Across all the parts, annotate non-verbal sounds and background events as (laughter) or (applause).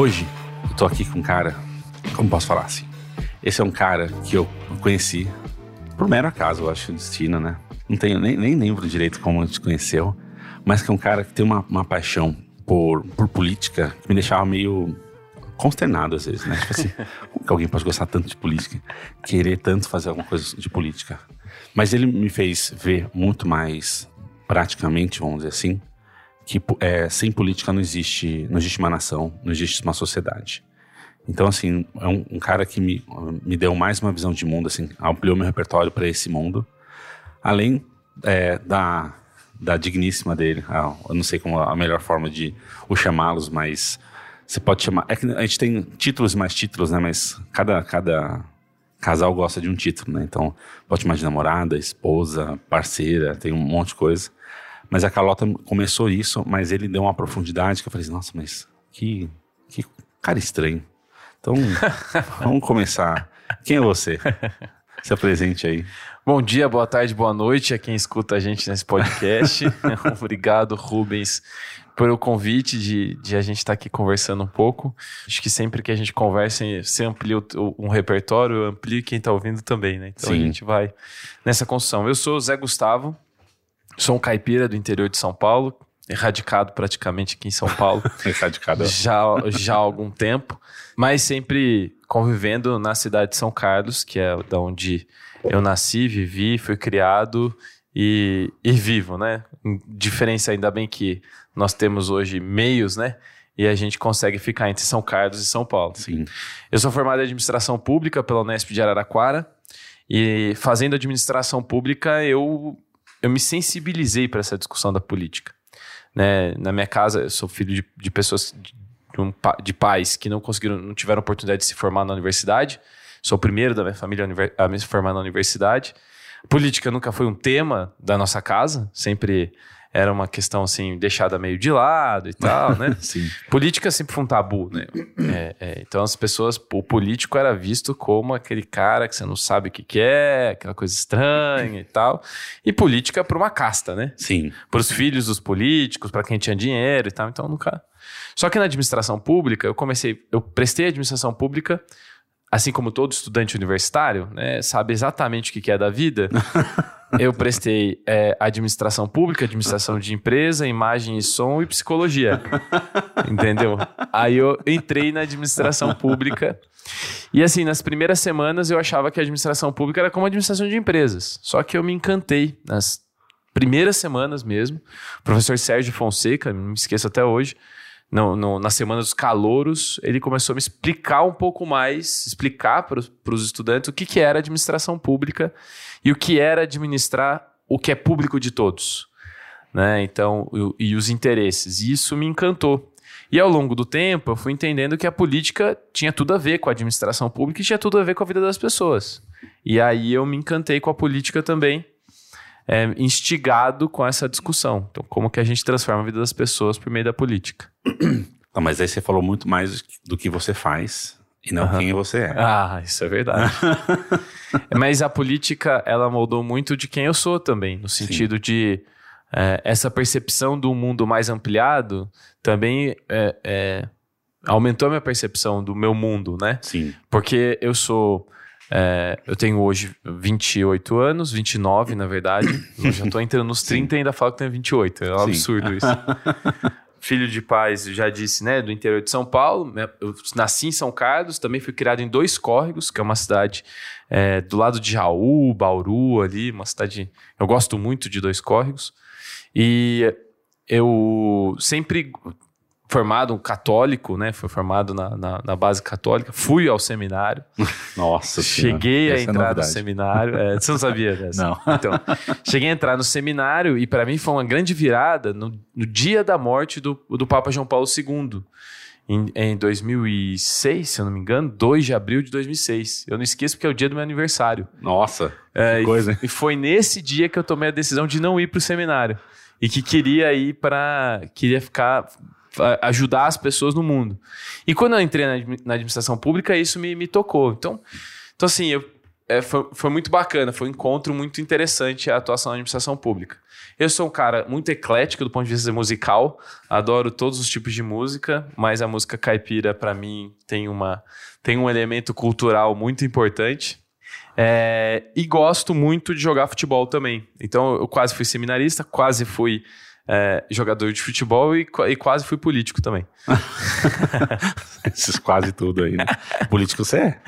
Hoje, eu tô aqui com um cara, como posso falar assim? Esse é um cara que eu conheci por mero acaso, eu acho, destino, né? Não tenho, nem, nem lembro direito como a gente conheceu, mas que é um cara que tem uma, uma paixão por, por política que me deixava meio consternado às vezes, né? Tipo assim, (laughs) como que alguém pode gostar tanto de política, querer tanto fazer alguma coisa de política? Mas ele me fez ver muito mais praticamente, vamos dizer assim, que é, sem política não existe, não existe uma nação, não existe uma sociedade. Então, assim, é um, um cara que me, me deu mais uma visão de mundo, assim, ampliou meu repertório para esse mundo, além é, da, da digníssima dele. Ah, eu não sei como a melhor forma de o chamá-los, mas você pode chamar. É que a gente tem títulos e mais títulos, né? Mas cada, cada casal gosta de um título, né? Então, pode chamar de namorada, esposa, parceira, tem um monte de coisa. Mas a Carlota começou isso, mas ele deu uma profundidade que eu falei assim, nossa, mas que, que cara estranho. Então, (laughs) vamos começar. Quem é você? Se apresente aí. Bom dia, boa tarde, boa noite a quem escuta a gente nesse podcast. (laughs) Obrigado, Rubens, pelo convite de, de a gente estar tá aqui conversando um pouco. Acho que sempre que a gente conversa, você amplia o, um repertório, amplia quem está ouvindo também, né? Então Sim. a gente vai nessa construção. Eu sou o Zé Gustavo, Sou um caipira do interior de São Paulo, erradicado praticamente aqui em São Paulo. (laughs) erradicado. Já, já há algum tempo, mas sempre convivendo na cidade de São Carlos, que é da onde eu nasci, vivi, fui criado e, e vivo, né? Diferença ainda bem que nós temos hoje meios, né? E a gente consegue ficar entre São Carlos e São Paulo. Sim. Eu sou formado em administração pública pela Unesp de Araraquara. E fazendo administração pública, eu eu me sensibilizei para essa discussão da política. Né? Na minha casa, eu sou filho de, de pessoas, de, um, de, pais que não conseguiram, não tiveram oportunidade de se formar na universidade. Sou o primeiro da minha família a me formar na universidade. Política nunca foi um tema da nossa casa, sempre era uma questão assim deixada meio de lado e tal, né? (laughs) Sim. Política sempre foi um tabu, né? É, é, então as pessoas, o político era visto como aquele cara que você não sabe o que, que é, aquela coisa estranha e tal. E política para uma casta, né? Sim. Para os filhos dos políticos, para quem tinha dinheiro e tal. Então nunca. Só que na administração pública eu comecei, eu prestei administração pública assim como todo estudante universitário, né, sabe exatamente o que é da vida, (laughs) eu prestei é, administração pública, administração de empresa, imagem e som e psicologia. Entendeu? Aí eu entrei na administração pública. E assim, nas primeiras semanas eu achava que a administração pública era como a administração de empresas. Só que eu me encantei nas primeiras semanas mesmo. O professor Sérgio Fonseca, não me esqueço até hoje, no, no, na semana dos calouros, ele começou a me explicar um pouco mais, explicar para os estudantes o que, que era administração pública e o que era administrar o que é público de todos. Né? Então, e, e os interesses. E isso me encantou. E ao longo do tempo, eu fui entendendo que a política tinha tudo a ver com a administração pública e tinha tudo a ver com a vida das pessoas. E aí eu me encantei com a política também é, instigado com essa discussão. Então, como que a gente transforma a vida das pessoas por meio da política? Não, mas aí você falou muito mais do que você faz e não uhum. quem você é. Ah, isso é verdade. (laughs) mas a política, ela moldou muito de quem eu sou também, no sentido Sim. de é, essa percepção do mundo mais ampliado também é, é, aumentou a minha percepção do meu mundo, né? Sim. Porque eu sou é, eu tenho hoje 28 anos, 29 na verdade. (coughs) Eu já estou entrando nos 30 e ainda falo que tenho 28. É um Sim. absurdo isso. (laughs) Filho de pais, já disse, né, do interior de São Paulo. Eu nasci em São Carlos, também fui criado em Dois Córregos, que é uma cidade é, do lado de Jaú, Bauru, ali, uma cidade. Eu gosto muito de Dois Córregos. E eu sempre formado um católico, né? Foi formado na, na, na base católica. Fui ao seminário. (laughs) Nossa Cheguei a é entrar no novidade. seminário. É, você não sabia (laughs) dessa? Não. Então, cheguei a entrar no seminário e para mim foi uma grande virada no, no dia da morte do, do Papa João Paulo II. Em, em 2006, se eu não me engano, 2 de abril de 2006. Eu não esqueço porque é o dia do meu aniversário. Nossa, É, que e- coisa, hein? E foi nesse dia que eu tomei a decisão de não ir para o seminário. E que queria ir para. Queria ficar. Ajudar as pessoas no mundo. E quando eu entrei na administração pública, isso me, me tocou. Então, então assim, eu, é, foi, foi muito bacana. Foi um encontro muito interessante a atuação na administração pública. Eu sou um cara muito eclético do ponto de vista musical. Adoro todos os tipos de música, mas a música caipira, para mim, tem, uma, tem um elemento cultural muito importante. É, e gosto muito de jogar futebol também. Então, eu quase fui seminarista, quase fui é, jogador de futebol e, e quase fui político também. (laughs) Esses quase tudo aí, né? Político você é?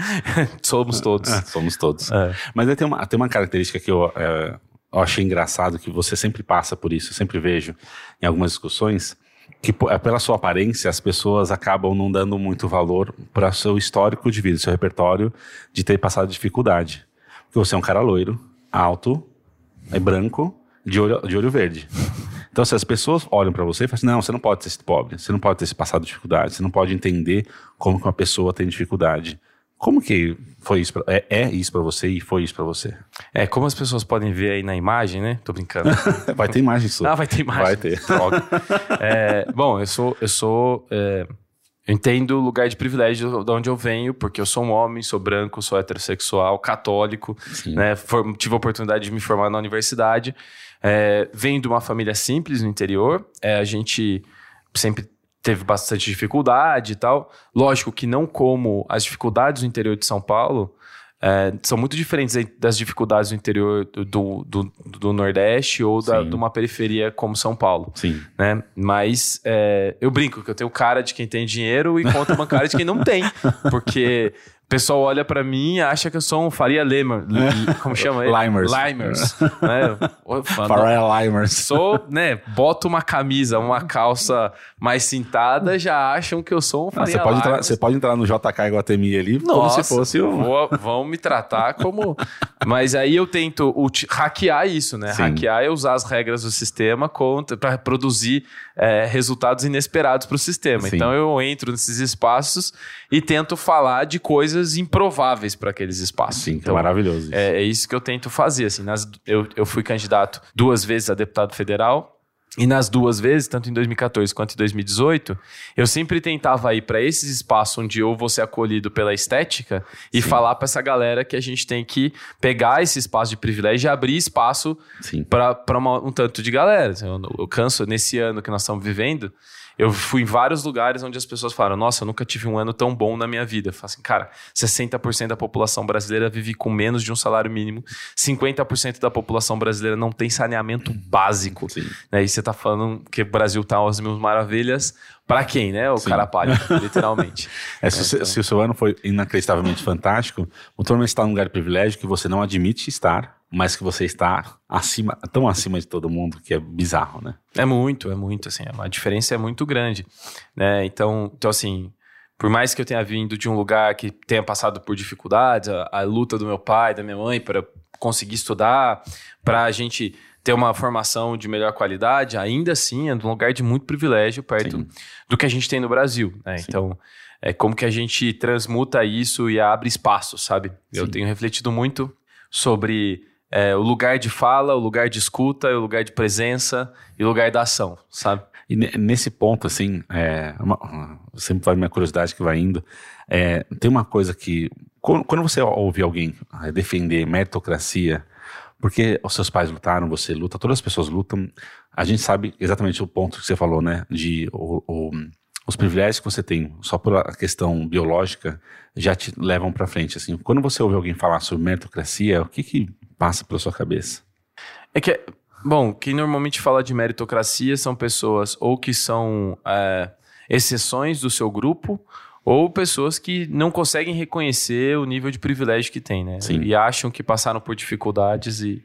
Somos todos. Ah, somos todos. É. Mas aí tem uma, tem uma característica que eu, é, eu achei engraçado, que você sempre passa por isso, eu sempre vejo em algumas discussões, que é, pela sua aparência as pessoas acabam não dando muito valor para o seu histórico de vida, seu repertório de ter passado dificuldade. Porque você é um cara loiro, alto, é branco, de olho, de olho verde. Então, se as pessoas olham para você e falam assim, não, você não pode ter sido pobre, você não pode ter se passado dificuldade, você não pode entender como que uma pessoa tem dificuldade. Como que foi isso? Pra, é, é isso para você e foi isso para você? É, como as pessoas podem ver aí na imagem, né? Tô brincando. (laughs) Vai ter imagem sua. Ah, vai ter imagem. Vai ter. Droga. É, bom, eu sou. Eu sou. é, eu entendo o lugar de privilégio de onde eu venho, porque eu sou um homem, sou branco, sou heterossexual, católico, né? For- tive a oportunidade de me formar na universidade. É, venho de uma família simples no interior. É, a gente sempre teve bastante dificuldade e tal. Lógico que não como as dificuldades do interior de São Paulo. é, são muito diferentes das dificuldades do interior do, do, do- Nordeste ou da- de uma periferia como São Paulo Sim. né? Mas é, eu brinco que eu tenho cara de quem tem dinheiro e conta bancária de quem não tem. (laughs) Porque pessoal olha pra mim e acha que eu sou um Faria Lima. Li- Como chama ele? Limers. Limers. né? Eu falo, Pharrell Limers. Sou, né? Boto uma camisa, uma calça mais cintada, já acham que eu sou um Ah, Faria você, pode entrar, você pode entrar no JK Iguatemi ali como Nossa, se fosse um... vou- vão me tratar como. (laughs) Mas aí eu tento hackear isso, né? Sim. Hackear é usar as regras do sistema para produzir é, resultados inesperados para o sistema. Sim. Então eu entro nesses espaços e tento falar de coisas improváveis para aqueles espaços. Sim, que é então, maravilhoso. isso. é, é isso que eu tento fazer. Assim, nas- eu, eu fui candidato duas vezes a deputado federal. E nas duas vezes, tanto em 2014 quanto em 2018, eu sempre tentava ir para esses espaços onde eu vou ser acolhido pela estética e Sim. falar para essa galera que a gente tem que pegar esse espaço de privilégio e abrir espaço para um tanto de galera. Eu, eu canso, nesse ano que nós estamos vivendo, eu fui em vários lugares onde as pessoas falaram: Nossa, eu nunca tive um ano tão bom na minha vida. Eu falo assim, cara, 60% da população brasileira vive com menos de um salário mínimo, 50% da população brasileira não tem saneamento básico. Sim. Né? E você tá falando que o Brasil tá às mil maravilhas. Pra quem, né? O Sim. cara pálido, (laughs) literalmente. É, se, você- se o seu ano foi inacreditavelmente fantástico, o você está num lugar de privilégio que você não admite estar, mas que você está acima, tão acima de todo mundo que é bizarro, né? É muito, é muito, assim, a diferença é muito grande, né? Então, então assim, por mais que eu tenha vindo de um lugar que tenha passado por dificuldades, a, a luta do meu pai, da minha mãe para conseguir estudar, para a gente ter uma formação de melhor qualidade, ainda assim é um lugar de muito privilégio perto Sim. do que a gente tem no Brasil, né? Então, é como que a gente transmuta isso e abre espaço, sabe? Eu Sim. tenho refletido muito sobre é, o lugar de fala, o lugar de escuta, o lugar de presença e o lugar da ação, sabe? E ne- nesse ponto, assim, é, uma- sempre vai minha curiosidade que vai indo. é, tem uma coisa que. Quando, quando você ouve alguém é, defender meritocracia, porque os seus pais lutaram, você luta, todas as pessoas lutam, a gente sabe exatamente o ponto que você falou, né? De o- o- os privilégios que você tem, só por a questão biológica, já te levam pra frente. Assim, quando você ouve alguém falar sobre meritocracia, o que que passa pela sua cabeça? É que, bom, quem normalmente fala de meritocracia são pessoas ou que são é, exceções do seu grupo ou pessoas que não conseguem reconhecer o nível de privilégio que tem, né? Sim. E acham que passaram por dificuldades e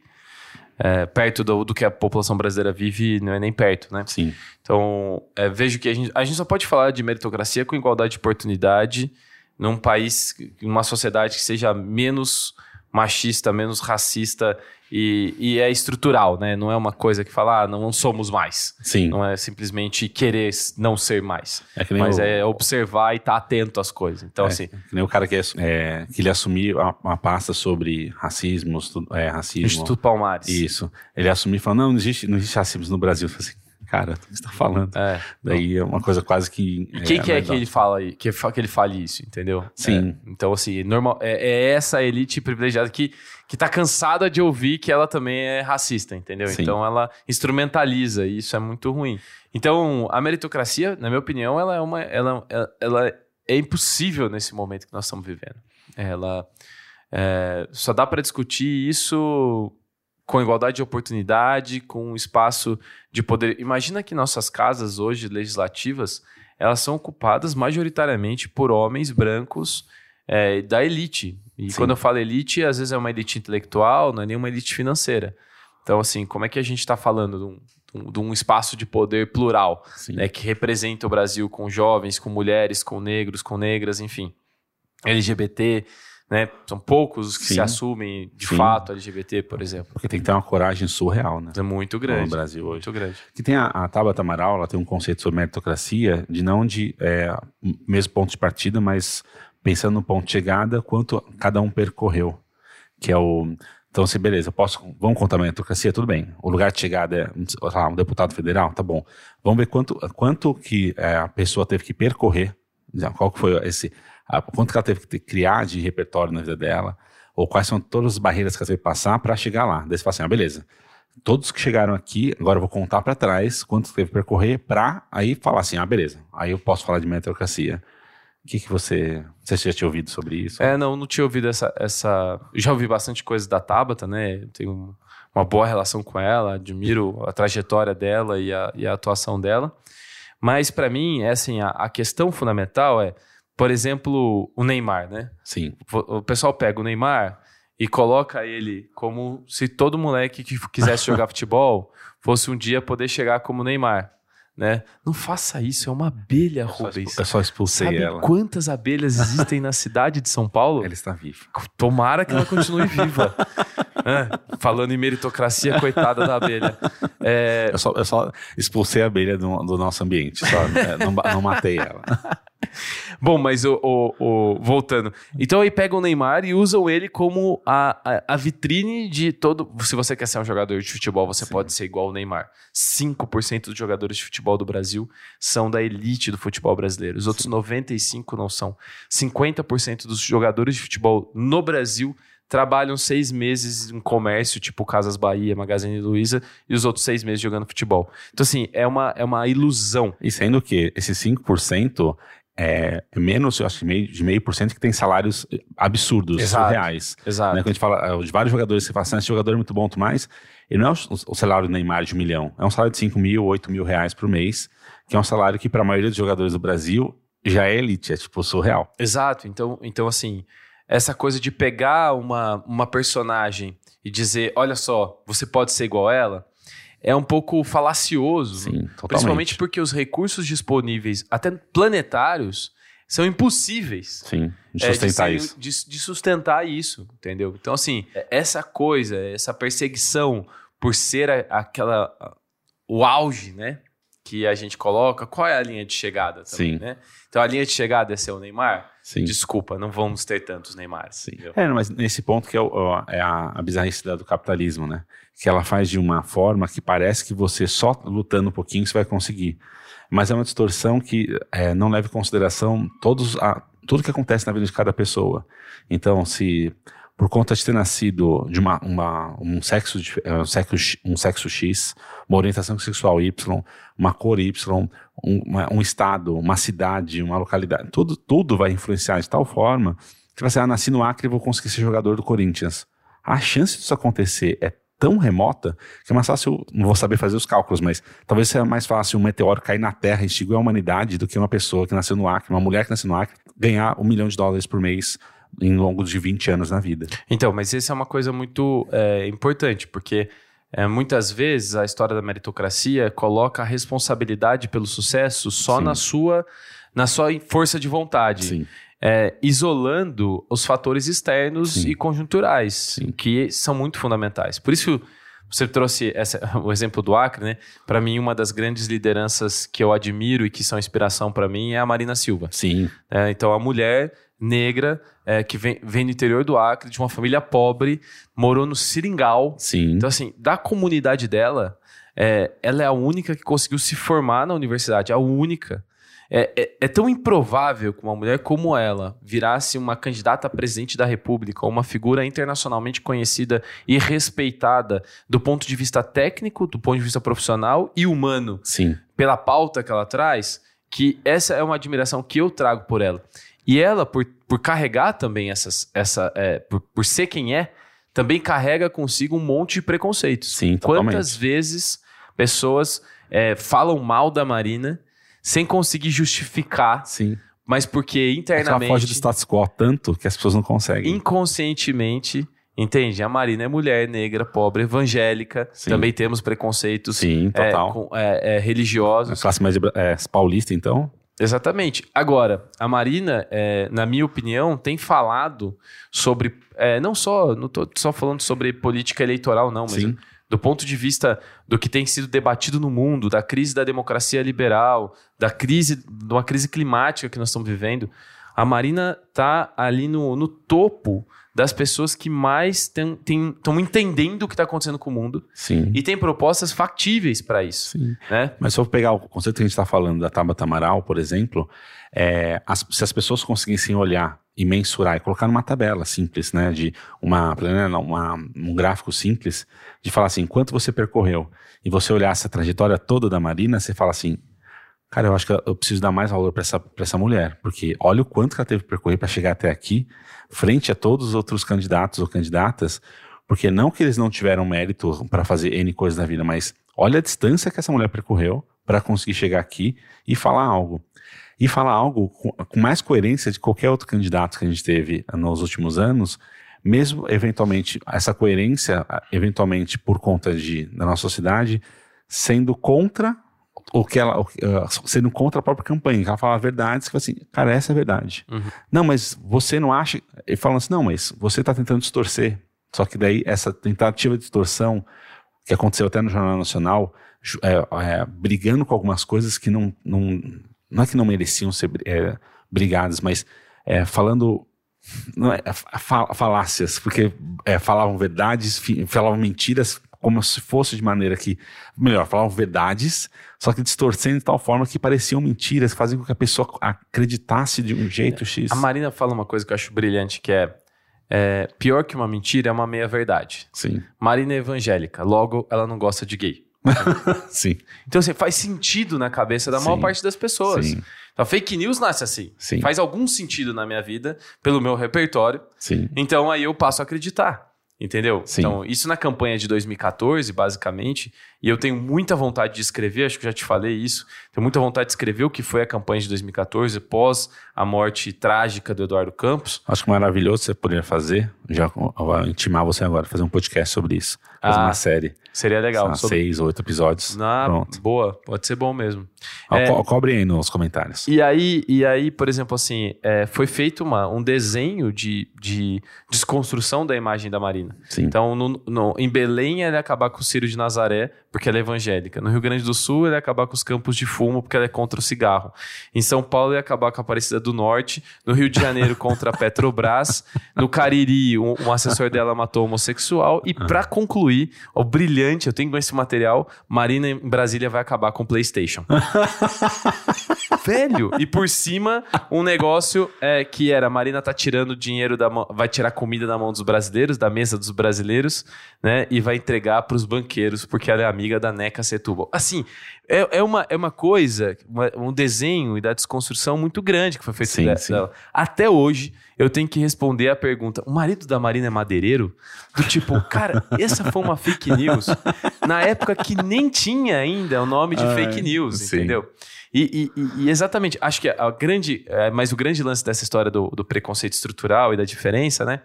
é, perto do, do, que a população brasileira vive, não é nem perto, né? Sim. Então, é, vejo que a gente, a gente só pode falar de meritocracia com igualdade de oportunidade num país, numa sociedade que seja menos machista, menos racista e, e, é estrutural, né? Não é uma coisa que fala, ah, não somos mais. Sim. Não é simplesmente querer não ser mais. É mas o... é observar e estar tá atento às coisas. Então, é, assim. Que nem o cara que, é, é que ele assumiu uma, uma pasta sobre racismo, é, racismo. Instituto Palmares. Isso. Ele assumiu e falou: não, não existe, não existe racismo no Brasil. Eu falei assim, cara, o que você tá falando? É. Daí é uma coisa quase que. E quem é, que é que ele fala que, que ele fale isso, entendeu? Sim. É, então, assim, normal, é, é, essa elite privilegiada que, que tá cansada de ouvir que ela também é racista, entendeu? Sim. Então ela instrumentaliza e isso é muito ruim. Então, a meritocracia, na minha opinião, ela é uma. Ela, ela é impossível nesse momento que nós estamos vivendo. Ela. É, só dá para discutir isso com igualdade de oportunidade, com espaço de poder. Imagina que nossas casas hoje legislativas elas são ocupadas majoritariamente por homens brancos é, da elite. E Sim. quando eu falo elite, às vezes é uma elite intelectual, não é nenhuma elite financeira. Então, assim, como é que a gente está falando de um, de um, espaço de poder plural, né, que representa o Brasil com jovens, com mulheres, com negros, com negras, enfim, LGBT, né? São poucos os que Sim. se assumem de Sim. fato LGBT, por exemplo. Porque tem que ter uma coragem surreal, né? É muito grande. No Brasil hoje. Muito grande. Que tem a, a Tabata Amaral, ela tem um conceito sobre meritocracia, de não de é, mesmo ponto de partida, mas pensando no ponto de chegada, quanto cada um percorreu. Que é o. Então, assim, beleza, posso, vamos contar a meritocracia? Tudo bem. O lugar de chegada é lá, um deputado federal? Tá bom. Vamos ver quanto, quanto que é, a pessoa teve que percorrer, qual que foi esse quanto que ela teve que criar de repertório na vida dela, ou quais são todas as barreiras que ela teve que passar para chegar lá. Daí você fala assim, ah, beleza, todos que chegaram aqui, agora eu vou contar para trás quanto teve que percorrer para aí falar assim, ah, beleza, aí eu posso falar de meritocracia. O que, que você. Você já tinha ouvido sobre isso? É, não, não tinha ouvido essa. essa... Já ouvi bastante coisa da Tabata, né? Eu tenho uma boa relação com ela, admiro a trajetória dela e a, e a atuação dela. Mas, para mim, é assim: a, a questão fundamental é por exemplo, o Neymar, né? Sim. O pessoal pega o Neymar e coloca ele como se todo moleque que quisesse jogar (laughs) futebol fosse um dia poder chegar como Neymar. Né? Não faça isso, é uma abelha, Rubens. Eu só expulsei Sabe ela. quantas abelhas existem na cidade de São Paulo? Ela está viva. Tomara que ela continue viva. é, falando em meritocracia, coitada da abelha. É... Eu, só, eu, só, expulsei a abelha do, do nosso ambiente, só, é, não, não matei ela. (laughs) Bom, mas o, o, o, voltando. Então aí pegam o Neymar e usam ele como a, a, a, vitrine de todo. Se você quer ser um jogador de futebol, você Sim. pode ser igual o Neymar. 5% dos jogadores de futebol do Brasil são da elite do futebol brasileiro. Os outros Sim. 95% não são. 50% dos jogadores de futebol no Brasil trabalham seis meses em comércio, tipo Casas Bahia, Magazine Luiza, e os outros seis meses jogando futebol. Então, assim, é uma, é uma ilusão. E sendo que esses 5% é, é, menos, eu acho que meio, de meio por cento que tem salários absurdos, exato, surreais. Exato. Né? Quando a gente fala de vários jogadores, você fala assim, ah, esse jogador é muito bom, tu mais, ele não é o, o, salário do Neymar de um milhão, é um salário de 5 mil, 8 mil reais por mês, que é um salário que para a maioria dos jogadores do Brasil já é elite, é tipo surreal. Exato, então, então assim, essa coisa de pegar uma, uma personagem e dizer, olha só, você pode ser igual a ela, é um pouco falacioso. Sim, totalmente. Principalmente porque os recursos disponíveis, até planetários, são impossíveis. Sim, de sustentar é, de ser, isso. De, de, sustentar isso, entendeu? Então, assim, essa coisa, essa perseguição por ser a, aquela. o auge, né? Que a gente coloca, qual é a linha de chegada também, Sim. né? Então a linha de chegada é ser o Neymar? Sim. Desculpa, não vamos ter tantos Neymar. É, mas nesse ponto que é, o, é a, a bizarrice do capitalismo, né? Que ela faz de uma forma que parece que você só lutando um pouquinho você vai conseguir. Mas é uma distorção que é, não leva em consideração todos a, tudo que acontece na vida de cada pessoa. Então, se por conta de ter nascido de uma, uma um, sexo, é, um, sexo, um sexo X, uma orientação sexual Y, uma cor Y, um, uma, um estado, uma cidade, uma localidade, tudo, tudo vai influenciar de tal forma que você, ah, nasci no Acre e vou conseguir ser jogador do Corinthians. A chance disso acontecer é tão remota que é mais fácil, não vou saber fazer os cálculos, mas talvez seja mais fácil um meteoro cair na Terra e extinguir a humanidade do que uma pessoa que nasceu no Acre, uma mulher que nasceu no Acre, ganhar um milhão de dólares por mês em longo de 20 anos na vida. Então, mas isso é uma coisa muito é, importante, porque é, muitas vezes a história da meritocracia coloca a responsabilidade pelo sucesso só Sim. na sua, na sua força de vontade. Sim. É, isolando os fatores externos Sim. e conjunturais, Sim. que são muito fundamentais. Por isso, você trouxe essa- (laughs) o exemplo do Acre, né? Para mim, uma das grandes lideranças que eu admiro e que são inspiração para mim é a Marina Silva. Sim. É, então, a mulher negra é, que vem, vem do interior do Acre, de uma família pobre, morou no Seringal. Sim. Então, assim, da comunidade dela, é, ela é a única que conseguiu se formar na universidade, a única. É, é- é tão improvável que uma mulher como ela virasse uma candidata a presidente da República, ou uma figura internacionalmente conhecida e respeitada do ponto de vista técnico, do ponto de vista profissional e humano Sim. pela pauta que ela traz, que essa é uma admiração que eu trago por ela. E ela, por, por carregar também essas, essa, é, por, por ser quem é, também carrega consigo um monte de preconceitos. Sim, totalmente. Quantas vezes pessoas é, falam mal da Marina sem conseguir justificar, Sim. mas porque É que ela internamente, foge do status quo tanto que as pessoas não conseguem. inconscientemente, entende? A Marina é mulher negra, pobre, evangélica, Sim. também temos preconceitos Sim, é, total. com- é, é, religiosos. A classe média é, paulista, então? Exatamente. Agora, a Marina, é, na minha opinião, tem falado sobre. é, não só. Não tô só falando sobre política eleitoral, não, mas Sim. Do ponto de vista do que tem sido debatido no mundo, da crise da democracia liberal, da crise, de uma crise climática que nós estamos vivendo. A Marina tá ali no, no topo das pessoas que mais estão entendendo o que está acontecendo com o mundo Sim. e tem propostas factíveis para isso. Né? Mas se eu pegar o conceito que a gente está falando da Tabata Amaral, por exemplo, é, as- se as pessoas conseguissem olhar e mensurar e colocar numa tabela simples, né, de uma, uma- um gráfico simples, de falar assim, quanto você percorreu, e você olhar essa trajetória toda da Marina, você fala assim, cara, eu acho que eu preciso dar mais valor para essa, pra essa mulher, porque olha o quanto que ela teve que percorrer para chegar até aqui, frente a todos os outros candidatos ou candidatas, porque não que eles não tiveram mérito para fazer N coisas na vida, mas olha a distância que essa mulher percorreu para conseguir chegar aqui e falar algo. E falar algo com, mais coerência de qualquer outro candidato que a gente teve nos últimos anos, mesmo eventualmente, essa coerência, eventualmente por conta de, da nossa sociedade, sendo contra o que ela, ah, sendo contra a própria campanha, que ela fala verdades, que fala assim, cara, essa é a verdade. Uhum. Não, mas você não acha, ele fala assim, não, mas você está tentando distorcer, só que daí essa tentativa de distorção, que aconteceu até no Jornal Nacional, é, é, brigando com algumas coisas que não, não, não é que não mereciam ser é, brigadas, mas é, falando não é, fa- falácias, porque é, falavam verdades, falavam mentiras como se fosse de maneira que, melhor, falavam verdades, só que distorcendo de tal forma que pareciam mentiras, fazem com que a pessoa acreditasse de um jeito X. A Marina fala uma coisa que eu acho brilhante, que é, é, pior que uma mentira é uma meia-verdade. Sim, Marina é evangélica, logo ela não gosta de gay. (laughs) sim, Então, assim, faz sentido na cabeça da maior Sim. parte das pessoas. sim, Então, fake news nasce assim. Sim. Faz algum sentido na minha vida, pelo meu repertório. sim, Então, aí eu passo a acreditar. Entendeu? Sim. Então, isso na campanha de 2014, basicamente, e eu tenho muita vontade de escrever, acho que já te falei isso, tenho muita vontade de escrever o que foi a campanha de 2014, pós a morte trágica do Eduardo Campos. Acho que maravilhoso você poderia fazer. Já vou intimar você agora, fazer um podcast sobre isso. Fazer Ah, uma série. Seria legal. Lá, Seis, oito episódios. Na, Pronto. boa, pode ser bom mesmo. É. co- Cobre aí nos comentários. E aí, e aí por exemplo, assim, é, foi feito uma, um desenho de, de desconstrução da imagem da Marina. Sim. Então, no- no- em Belém, ele ia acabar com o Ciro de Nazaré, porque ela é evangélica. No Rio Grande do Sul, ele ia acabar com os campos de fumo, porque ela é contra o cigarro. Em São Paulo, ele ia acabar com a Aparecida do Norte. No Rio de Janeiro, (laughs) contra a Petrobras. No Cariri, um, um assessor dela matou homossexual. E pra concluir, o brilhante, eu tenho esse material, Marina em Brasília vai acabar com o PlayStation. (laughs) Velho! E por cima, um negócio é, que era: Marina tá tirando dinheiro da mão, vai tirar comida da mão dos brasileiros, da mesa dos brasileiros, né? E vai entregar pros banqueiros, porque ela é amiga da Neca Setúbal. Assim, é, é, uma, é uma coisa, uma- um desenho e da desconstrução muito grande que foi feito Sim, sim. Até hoje, eu tenho que responder a pergunta: o marido da Marina é madeireiro? Do tipo, (laughs) cara, essa foi uma fake news na época que nem tinha ainda o nome de Ai, fake news, sim. entendeu? E, e- e- e exatamente, acho que a grande, é, mas o grande lance dessa história do, do preconceito estrutural e da diferença, né?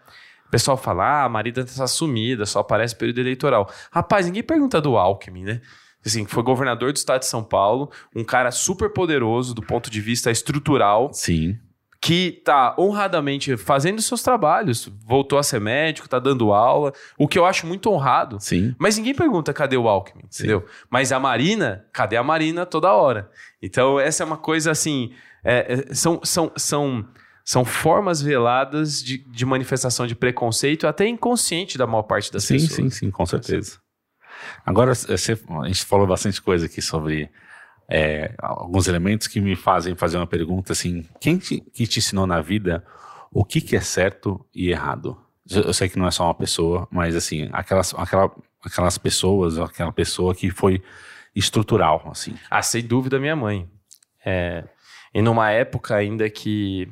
Pessoal fala, ah, a Marina tá sumida, só aparece período eleitoral. Rapaz, ninguém pergunta do Alckmin, né? Assim, foi governador do estado de São Paulo, um cara super poderoso do ponto de vista estrutural. Sim. Que tá honradamente fazendo seus trabalhos, voltou a ser médico, tá dando aula, o que eu acho muito honrado. Sim. Mas ninguém pergunta cadê o Alckmin, Sim. entendeu? Mas a Marina, cadê a Marina toda hora? Então, essa é uma coisa assim. é, é, são, são, são, são formas veladas de, de manifestação de preconceito, até inconsciente da maior parte das sim, pessoas. sim, sim, com certeza. Agora, você- a gente falou bastante coisa aqui sobre é, alguns elementos que me fazem fazer uma pergunta assim: quem te, que te ensinou na vida o que, que é certo e errado? Eu eu sei que não é só uma pessoa, mas assim, aquelas, aquela, aquelas pessoas, aquela pessoa que foi estrutural, assim. Ah, sem dúvida, minha mãe. É, e numa época ainda que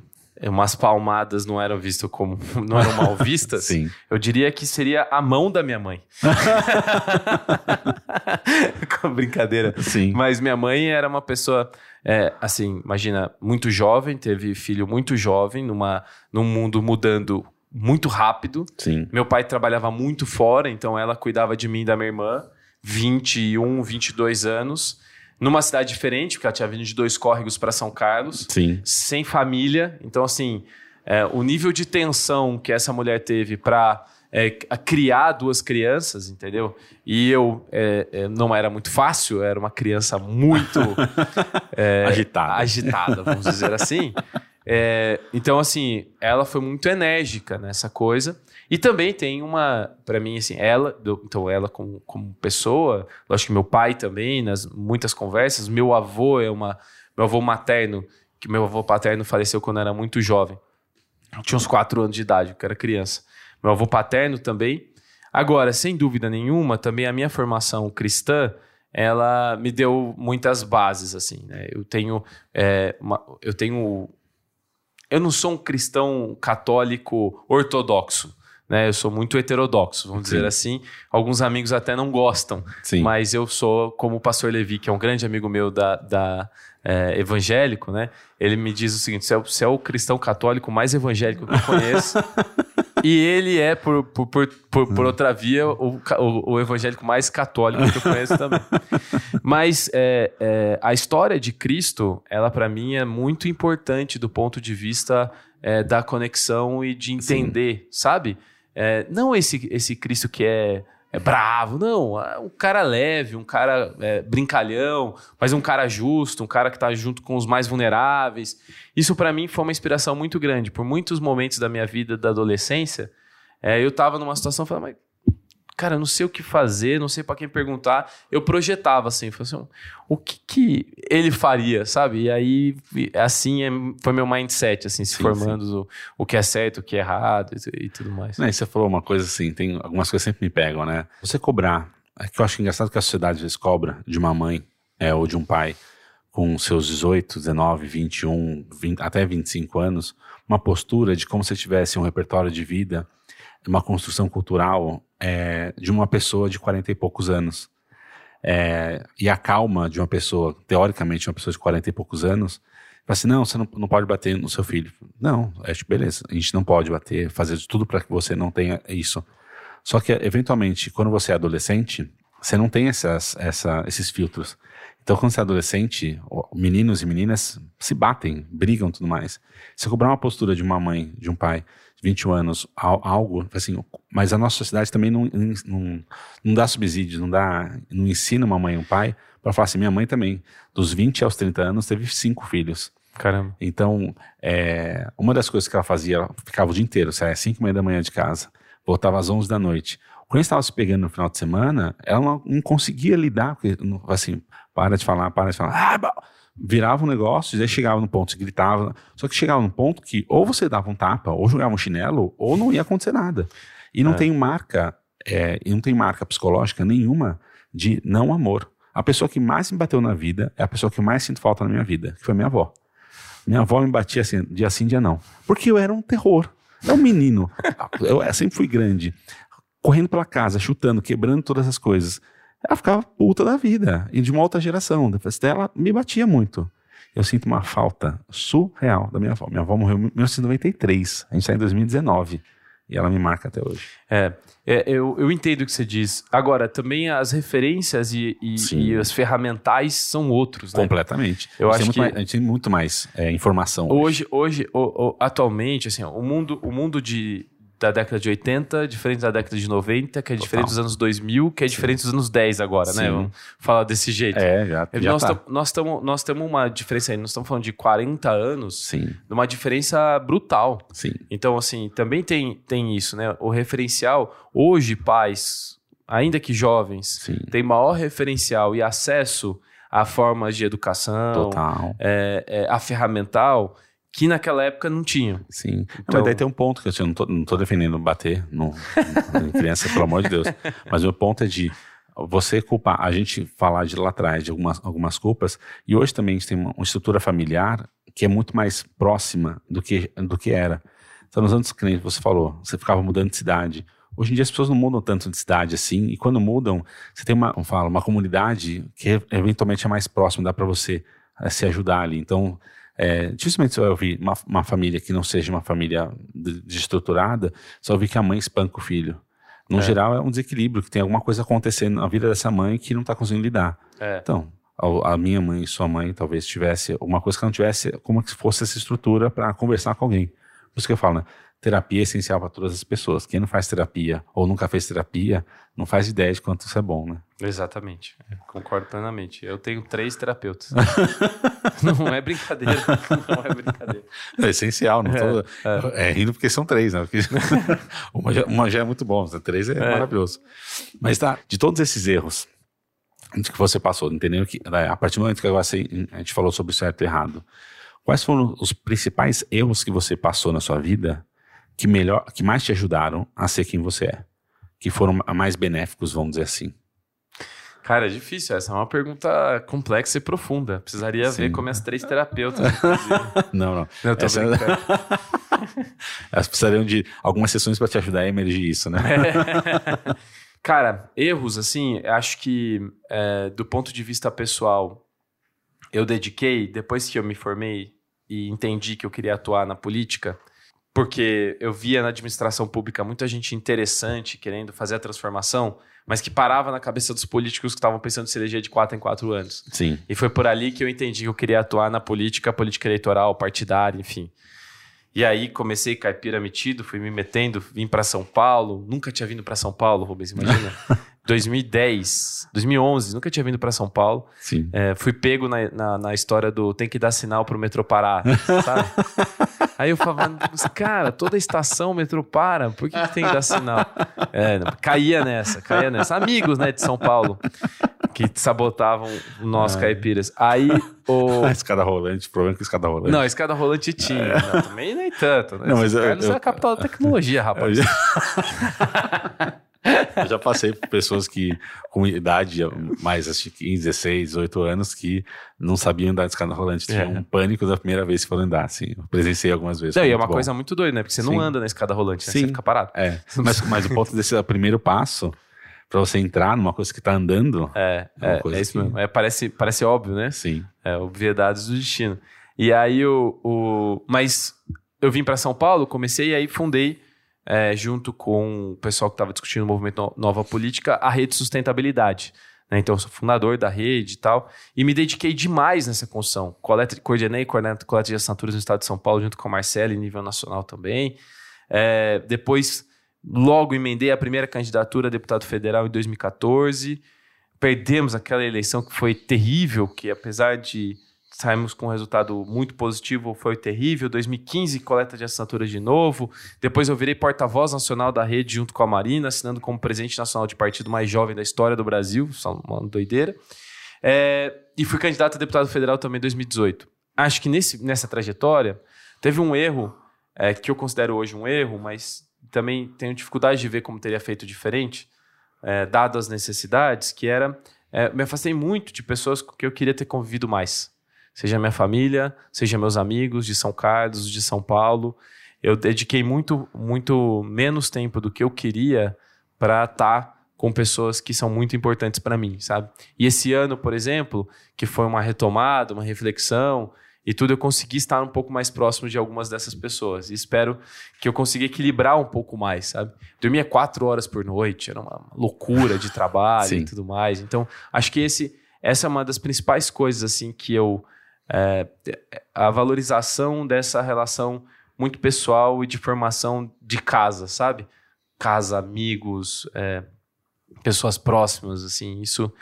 umas palmadas não eram vistas como. (laughs) não eram mal vistas, Sim. eu diria que seria a mão da minha mãe. (laughs) Com brincadeira. Sim. Mas minha mãe era uma pessoa, é, assim, imagina, muito jovem, teve filho muito jovem, numa, num mundo mudando muito rápido. Sim. Meu pai trabalhava muito fora, então ela cuidava de mim e da minha irmã, 21, 22 anos, numa cidade diferente, porque ela tinha vindo de dois córregos para São Carlos, Sim. sem família. Então, assim, é, o nível de tensão que essa mulher teve para criar duas crianças, entendeu? E eu é, é, não era muito fácil, era uma criança muito (laughs) é, Agitada. agitada, vamos dizer assim. É, então, assim, ela foi muito enérgica nessa coisa. E também tem uma, para mim, assim, ela, então ela como, como pessoa, lógico que meu pai também, nas muitas conversas, meu avô é uma, meu avô materno, que meu avô paterno faleceu quando era muito jovem. Eu tinha uns quatro anos de idade, que era criança. Meu avô paterno também. Agora, sem dúvida nenhuma, também a minha formação cristã, ela me deu muitas bases, assim, né? Eu tenho, é, uma- eu tenho, eu não sou um cristão católico ortodoxo, né? Eu sou muito heterodoxo, vamos Sim. dizer assim. Alguns amigos até não gostam, Sim. mas eu sou como o pastor Levi, que é um grande amigo meu da, da, é, evangélico, né? Ele me diz o seguinte: você é, o- você é o cristão católico mais evangélico que eu conheço. (laughs) e ele é, por, por, por, por, por outra via, o, o, o evangélico mais católico que eu conheço também. Mas é, é, a história de Cristo, ela para mim é muito importante do ponto de vista é, da conexão e de entender, sabe? É, não esse, esse Cristo que é, é bravo, não. é Um cara leve, um cara é, brincalhão, mas um cara justo, um cara que tá junto com os mais vulneráveis. Isso para mim foi uma inspiração muito grande. Por muitos momentos da minha vida, da adolescência, é, eu tava numa situação falando, mas cara, não sei o que fazer, não sei para quem perguntar. Eu projetava assim, falei assim, o que que ele faria, sabe? E aí, assim, é- foi meu mindset, assim, se Sim, formando O, o que é certo, o que é errado e, e tudo mais. Né, e você falou uma coisa assim, tem algumas coisas que sempre me pegam, né? Você cobrar, é que eu acho engraçado que a sociedade às vezes cobra de uma mãe é, ou de um pai com seus 18, 19, 21, 20, até 25 anos, uma postura de como se tivesse um repertório de vida, uma construção cultural é, de uma pessoa de 40 e poucos anos. É, e a calma de uma pessoa, teoricamente uma pessoa de 40 e poucos anos, fala assim, não, você não, não pode bater no seu filho. Não, é tipo, beleza, a gente não pode bater, fazer de tudo para que você não tenha isso. Só que, eventualmente, quando você é adolescente, você não tem essas, essa, esses filtros. Então, quando você é adolescente, meninos e meninas se batem, brigam tudo mais. Se eu cobrar uma postura de uma mãe, de um pai, 21 anos, al- algo, assim, mas a nossa sociedade também não, não, não dá subsídio, não dá, não ensina uma mãe e um pai para falar assim, minha mãe também, dos 20 aos 30 anos, teve cinco filhos. Caramba. Então, é, uma das coisas que ela fazia, ela ficava o dia inteiro, saia às 5 e meia da manhã de casa, voltava às 11 da noite. Quando a gente estava se pegando no final de semana, ela não, não conseguia lidar, porque, assim, para de falar, para de falar. Ah, virava um negócio, e chegava no ponto, se gritava. Só que chegava num ponto que ou você dava um tapa, ou jogava um chinelo, ou não ia acontecer nada. E não É. tem marca, é, e não tem marca psicológica nenhuma de não amor. A pessoa que mais me bateu na vida é a pessoa que mais sinto falta na minha vida, que foi minha avó. Minha avó me batia assim, dia sim, dia não. Porque eu era um terror. É um menino. (laughs) Eu sempre fui grande. Correndo pela casa, chutando, quebrando todas as coisas. Ela ficava puta da vida. E de uma outra geração. Depois dela, me batia muito. Eu sinto uma falta surreal da minha avó. Minha avó morreu em 1993. A gente está em 2019. e ela me marca até hoje. É, é, eu, eu entendo o que você diz. Agora, também as referências e, e, e as ferramentais são outros, né? Completamente. Eu acho que... mais, a gente tem muito mais é, informação. Hoje, hoje, hoje o, o, atualmente, assim, ó, o mundo, o mundo de, da década de 80, diferente da década de 90, que é Total. diferente dos anos 2000, que é diferente dos anos 10 agora, né? Sim. Vamos falar desse jeito. É, já, já nós, tá. tam- nós, tamo, nós temos uma diferença aí, nós estamos falando de 40 anos, Sim, uma diferença brutal. sim. Então, assim, também tem, tem isso, né? O referencial, hoje, pais, ainda que jovens, Sim. têm maior referencial e acesso a formas de educação, Total. é, é, a ferramental, que naquela época não tinham. Sim. Então- Mas daí tem um ponto que eu não tô, não tô defendendo bater no, em criança, pelo amor de Deus. Mas o meu ponto é de você culpar, a gente falar de lá atrás de algumas, algumas culpas, e hoje também a gente tem uma, uma estrutura familiar que é muito mais próxima do que, do que era. Então, nos anos que você falou, você ficava mudando de cidade. Hoje em dia as pessoas não mudam tanto de cidade assim, e quando mudam, você tem uma, fala, uma comunidade que eventualmente é mais próxima, dá para você eh, se ajudar ali. Então, é, dificilmente você vai ouvir uma, uma família que não seja uma família de- desestruturada, só ouvir que a mãe espanca o filho. No É. geral, é um desequilíbrio, que tem alguma coisa acontecendo na vida dessa mãe que não está conseguindo lidar. É. Então, a, a minha mãe e sua mãe talvez tivesse alguma coisa que não tivesse, como que fosse essa estrutura para conversar com alguém. Por isso que eu falo, né? Terapia é essencial para todas as pessoas. Quem não faz terapia ou nunca fez terapia, não faz ideia de quanto isso é bom, né? Exatamente. É, Concordo plenamente. Eu tenho três terapeutas. (laughs) não é brincadeira. Não é brincadeira. É essencial, não tô, é, rindo porque são três, né? Porque (laughs) uma, já, uma já é muito bom, três é, maravilhoso. Mas tá, de todos esses erros que você passou, entendeu? Que, né, a partir do momento que agora você- a gente falou sobre o certo e errado, quais foram os principais erros que você passou na sua vida que melhor, que mais te ajudaram a ser quem você é? Que foram mais benéficos, vamos dizer assim. Cara, é difícil. Essa é uma pergunta complexa e profunda. Precisaria Sim. ver com minhas três terapeutas. (laughs) Não, não. Eu tô Essa-. (laughs) Elas precisariam de algumas sessões para te ajudar a emergir isso, né? (laughs) Cara, erros, assim, acho que é, do ponto de vista pessoal, eu dediquei, depois que eu me formei e entendi que eu queria atuar na política, porque eu via na administração pública muita gente interessante querendo fazer a transformação, mas que parava na cabeça dos políticos que estavam pensando em se eleger de quatro em quatro anos. Sim. E foi por ali que eu entendi que eu queria atuar na política, política eleitoral, partidária, enfim. E aí comecei caipira metido, fui me metendo, vim para São Paulo. Nunca tinha vindo para São Paulo, Rubens, imagina. (laughs) 2010, 2011, nunca tinha vindo para São Paulo. Sim. É, fui pego na, na, na história do tem que dar sinal pro metrô parar, sabe? (laughs) Aí eu falava, "Mas, cara, toda estação o metrô para, por que, que tem que dar sinal? É, caía nessa, caía nessa. Amigos, né, de São Paulo, que sabotavam nós caipiras. Aí o. (laughs) A escada rolante, o problema é que a escada rolante. Não, a escada rolante tinha. Não, também nem tanto, né? Não, mas eu- Carlos é eu- a capital da tecnologia, Eu rapaz. (laughs) já... eu já passei por pessoas que, com idade mais, acho que 15, 16, 18 anos, que não sabiam andar de escada rolante. Tinham É. um pânico da primeira vez que foram andar, assim. Eu presenciei algumas vezes. Não, e é uma bom. coisa muito doida, né? Porque você não Sim. anda na escada rolante, né? Sim. Você fica parado. É, mas, mas o ponto desse é o primeiro passo para você entrar numa coisa que tá andando. É, É uma é, coisa é isso que- mesmo. É, parece, parece óbvio, né? Sim. É, obviedades do destino. E aí o. o mas eu vim para São Paulo, comecei e aí fundei, é, junto com o pessoal que estava discutindo o movimento No- Nova Política, a rede Sustentabilidade. né? Então, eu sou fundador da rede e tal. E me dediquei demais nessa construção. Coleta, coordenei coleta, coleta de assinaturas no estado de São Paulo, junto com a Marcela, em nível nacional também. É, depois, logo emendei a primeira candidatura a deputado federal em 2014 perdemos aquela eleição que foi terrível, que apesar de sairmos com um resultado muito positivo, foi terrível. 2015, coleta de assinaturas de novo. Depois eu virei porta-voz nacional da rede junto com a Marina, assinando como presidente nacional de partido mais jovem da história do Brasil, só uma doideira. É, e fui candidato a deputado federal também em 2018. Acho que nesse, nessa trajetória teve um erro, é, que eu considero hoje um erro, mas também tenho dificuldade de ver como teria feito diferente, é, dado as necessidades, que era é, me afastei muito de pessoas que eu queria ter convivido mais. Seja minha família, seja meus amigos de São Carlos, de São Paulo. Eu dediquei muito, muito menos tempo do que eu queria para estar com pessoas que são muito importantes para mim, sabe? E esse ano, por exemplo, que foi uma retomada, uma reflexão, e tudo, eu consegui estar um pouco mais próximo de algumas dessas pessoas. E espero que eu consiga equilibrar um pouco mais, sabe? Dormia quatro horas por noite, era uma loucura de (laughs) trabalho e tudo mais. Então, acho que esse, essa é uma das principais coisas, assim, que eu... É, a valorização dessa relação muito pessoal e de formação de casa, sabe? Casa, amigos, é, pessoas próximas, assim, isso,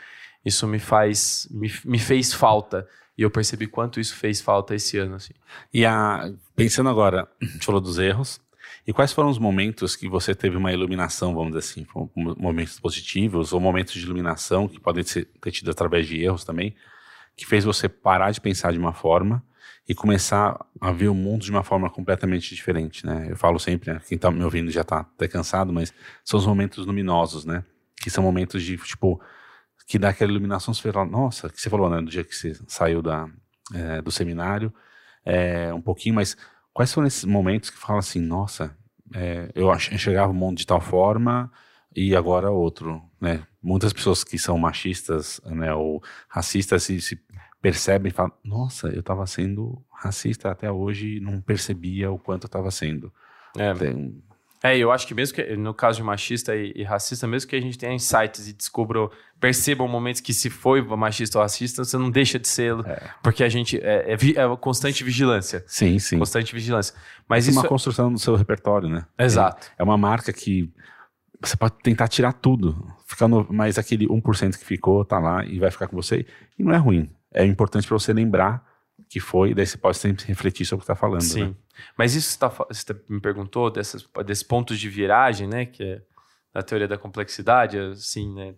isso me faz, me, me fez falta. E eu percebi quanto isso fez falta esse ano, assim. E a, pensando agora, a gente falou dos erros, e quais foram os momentos que você teve uma iluminação, vamos dizer assim, momentos positivos ou momentos de iluminação que podem ser, ter tido através de erros também, que fez você parar de pensar de uma forma e começar a ver o mundo de uma forma completamente diferente, né? Eu falo sempre, né? quem está me ouvindo já está até cansado, mas são os momentos luminosos, né? Que são momentos de, tipo, que dá aquela iluminação, você fala, nossa, que você falou, né, do dia que você saiu da, é, do seminário, é, um pouquinho, mas quais foram esses momentos que falam assim, nossa, é, eu enxergava o mundo de tal forma e agora outro, né? Muitas pessoas que são machistas, né, ou racistas se, se percebem e falam, nossa, eu estava sendo racista até hoje e não percebia o quanto eu estava sendo. É. Tem, é, eu acho que mesmo que no caso de machista e, e, racista, mesmo que a gente tenha insights e descubra, percebam momentos que se foi machista ou racista, você não deixa de ser, é. porque a gente é, é, é constante vigilância. Sim, sim. Constante vigilância. Mas é isso uma construção do seu repertório, né? Exato. É, uma marca que você pode tentar tirar tudo, ficar no, mas aquele 1% que ficou tá lá e vai ficar com você e não é ruim. É importante para você lembrar que foi, daí você pode sempre refletir sobre o que está falando. Sim. Né? Mas isso tá, você me perguntou dessas, desses pontos de viragem, né? Que é da teoria da complexidade, assim, né?